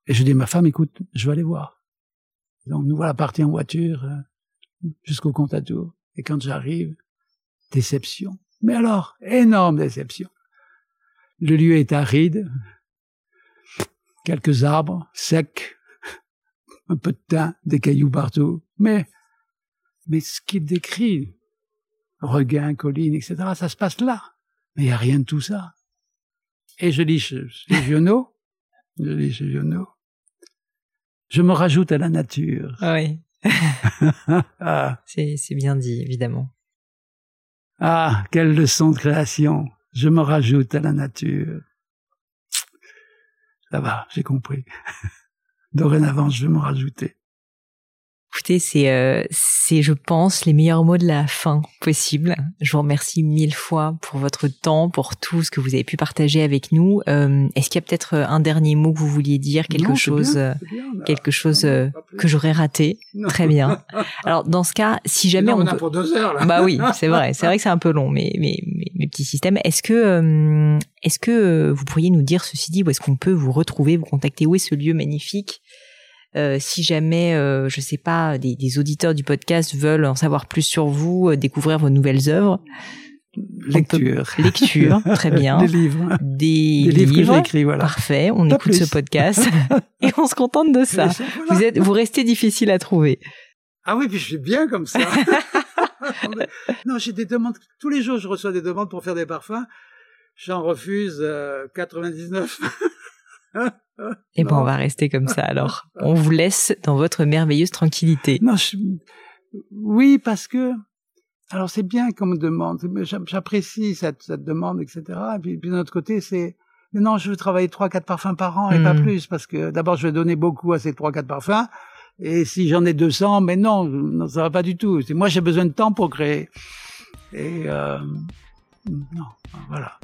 Et je dis à ma femme, écoute, je vais aller voir. Donc nous voilà partis en voiture euh, jusqu'au Contadour. Et quand j'arrive, déception. Mais alors, énorme déception. Le lieu est aride, quelques arbres secs, un peu de thym, des cailloux partout. Mais, mais ce qu'il décrit, regain, collines, etc., ça se passe là. Mais il n'y a rien de tout ça. Et je lis chez, Giono, je lis chez Giono, je me rajoute à la nature. Ah oui. C'est bien dit, évidemment. Ah, quelle leçon de création. Je me rajoute à la nature. Ça va, j'ai compris. dorénavant, je vais m'en rajouter. Écoutez, c'est, euh, c'est, je pense, les meilleurs mots de la fin possible. Je vous remercie mille fois pour votre temps, pour tout ce que vous avez pu partager avec nous. Euh, est-ce qu'il y a peut-être euh, un dernier mot que vous vouliez dire, quelque chose, quelque chose que j'aurais raté Très bien. Alors dans ce cas, si jamais on, on a pour deux heures là. Bah oui, c'est vrai. C'est vrai que c'est un peu long, mais mais mes petits systèmes. Est-ce que est-ce que vous pourriez nous dire ceci dit où est-ce qu'on peut vous retrouver, vous contacter? Où est ce lieu magnifique? Euh, si jamais, euh, je sais pas, des, des, auditeurs du podcast veulent en savoir plus sur vous, euh, découvrir vos nouvelles œuvres. Lecture. lecture, très bien. Des livres. Des, des livres, que j'ai écrits, voilà. Parfait, on écoute ce podcast et on se contente de ça. Vous êtes, vous restez difficile à trouver. Ah oui, puis je suis bien comme ça. non, j'ai des demandes. Tous les jours, je reçois des demandes pour faire des parfums. J'en refuse 99. Et eh ben, on va rester comme ça alors. On vous laisse dans votre merveilleuse tranquillité. Non, oui, parce que alors c'est bien qu'on me demande, j'apprécie cette, cette, demande, etc. Et puis, puis d'un autre côté, c'est mais non, je veux travailler trois, quatre parfums par an et pas hmm. plus, parce que d'abord, je vais donner beaucoup à ces trois, quatre parfums. Et si j'en ai 200, mais non, non, ça va pas du tout. Moi, j'ai besoin de temps pour créer. Et euh, non, voilà.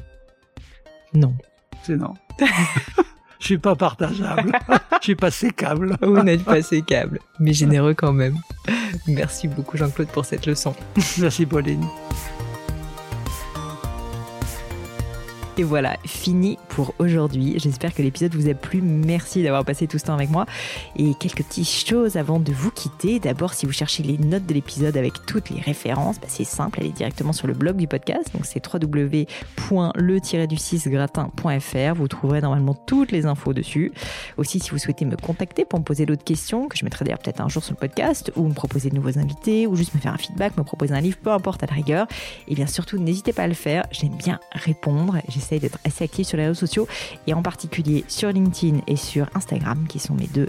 Non. C'est non. je suis pas partageable. je suis pas sécable. Vous n'êtes pas sécable, mais généreux quand même. Merci beaucoup Jean-Claude pour cette leçon. Merci Pauline. Et voilà, fini pour aujourd'hui. J'espère que l'épisode vous a plu. Merci d'avoir passé tout ce temps avec moi. Et quelques petites choses avant de vous quitter. D'abord, si vous cherchez les notes de l'épisode avec toutes les références, bah, c'est simple, allez directement sur le blog du podcast. Donc c'est www.le-du6gratin.fr. Vous trouverez normalement toutes les infos dessus. Aussi, si vous souhaitez me contacter pour me poser d'autres questions, que je mettrai d'ailleurs peut-être un jour sur le podcast, ou me proposer de nouveaux invités, ou juste me faire un feedback, me proposer un livre, peu importe à la rigueur, et bien surtout, n'hésitez pas à le faire. J'aime bien répondre j'essaye d'être assez active sur les réseaux et en particulier sur LinkedIn et sur Instagram qui sont mes deux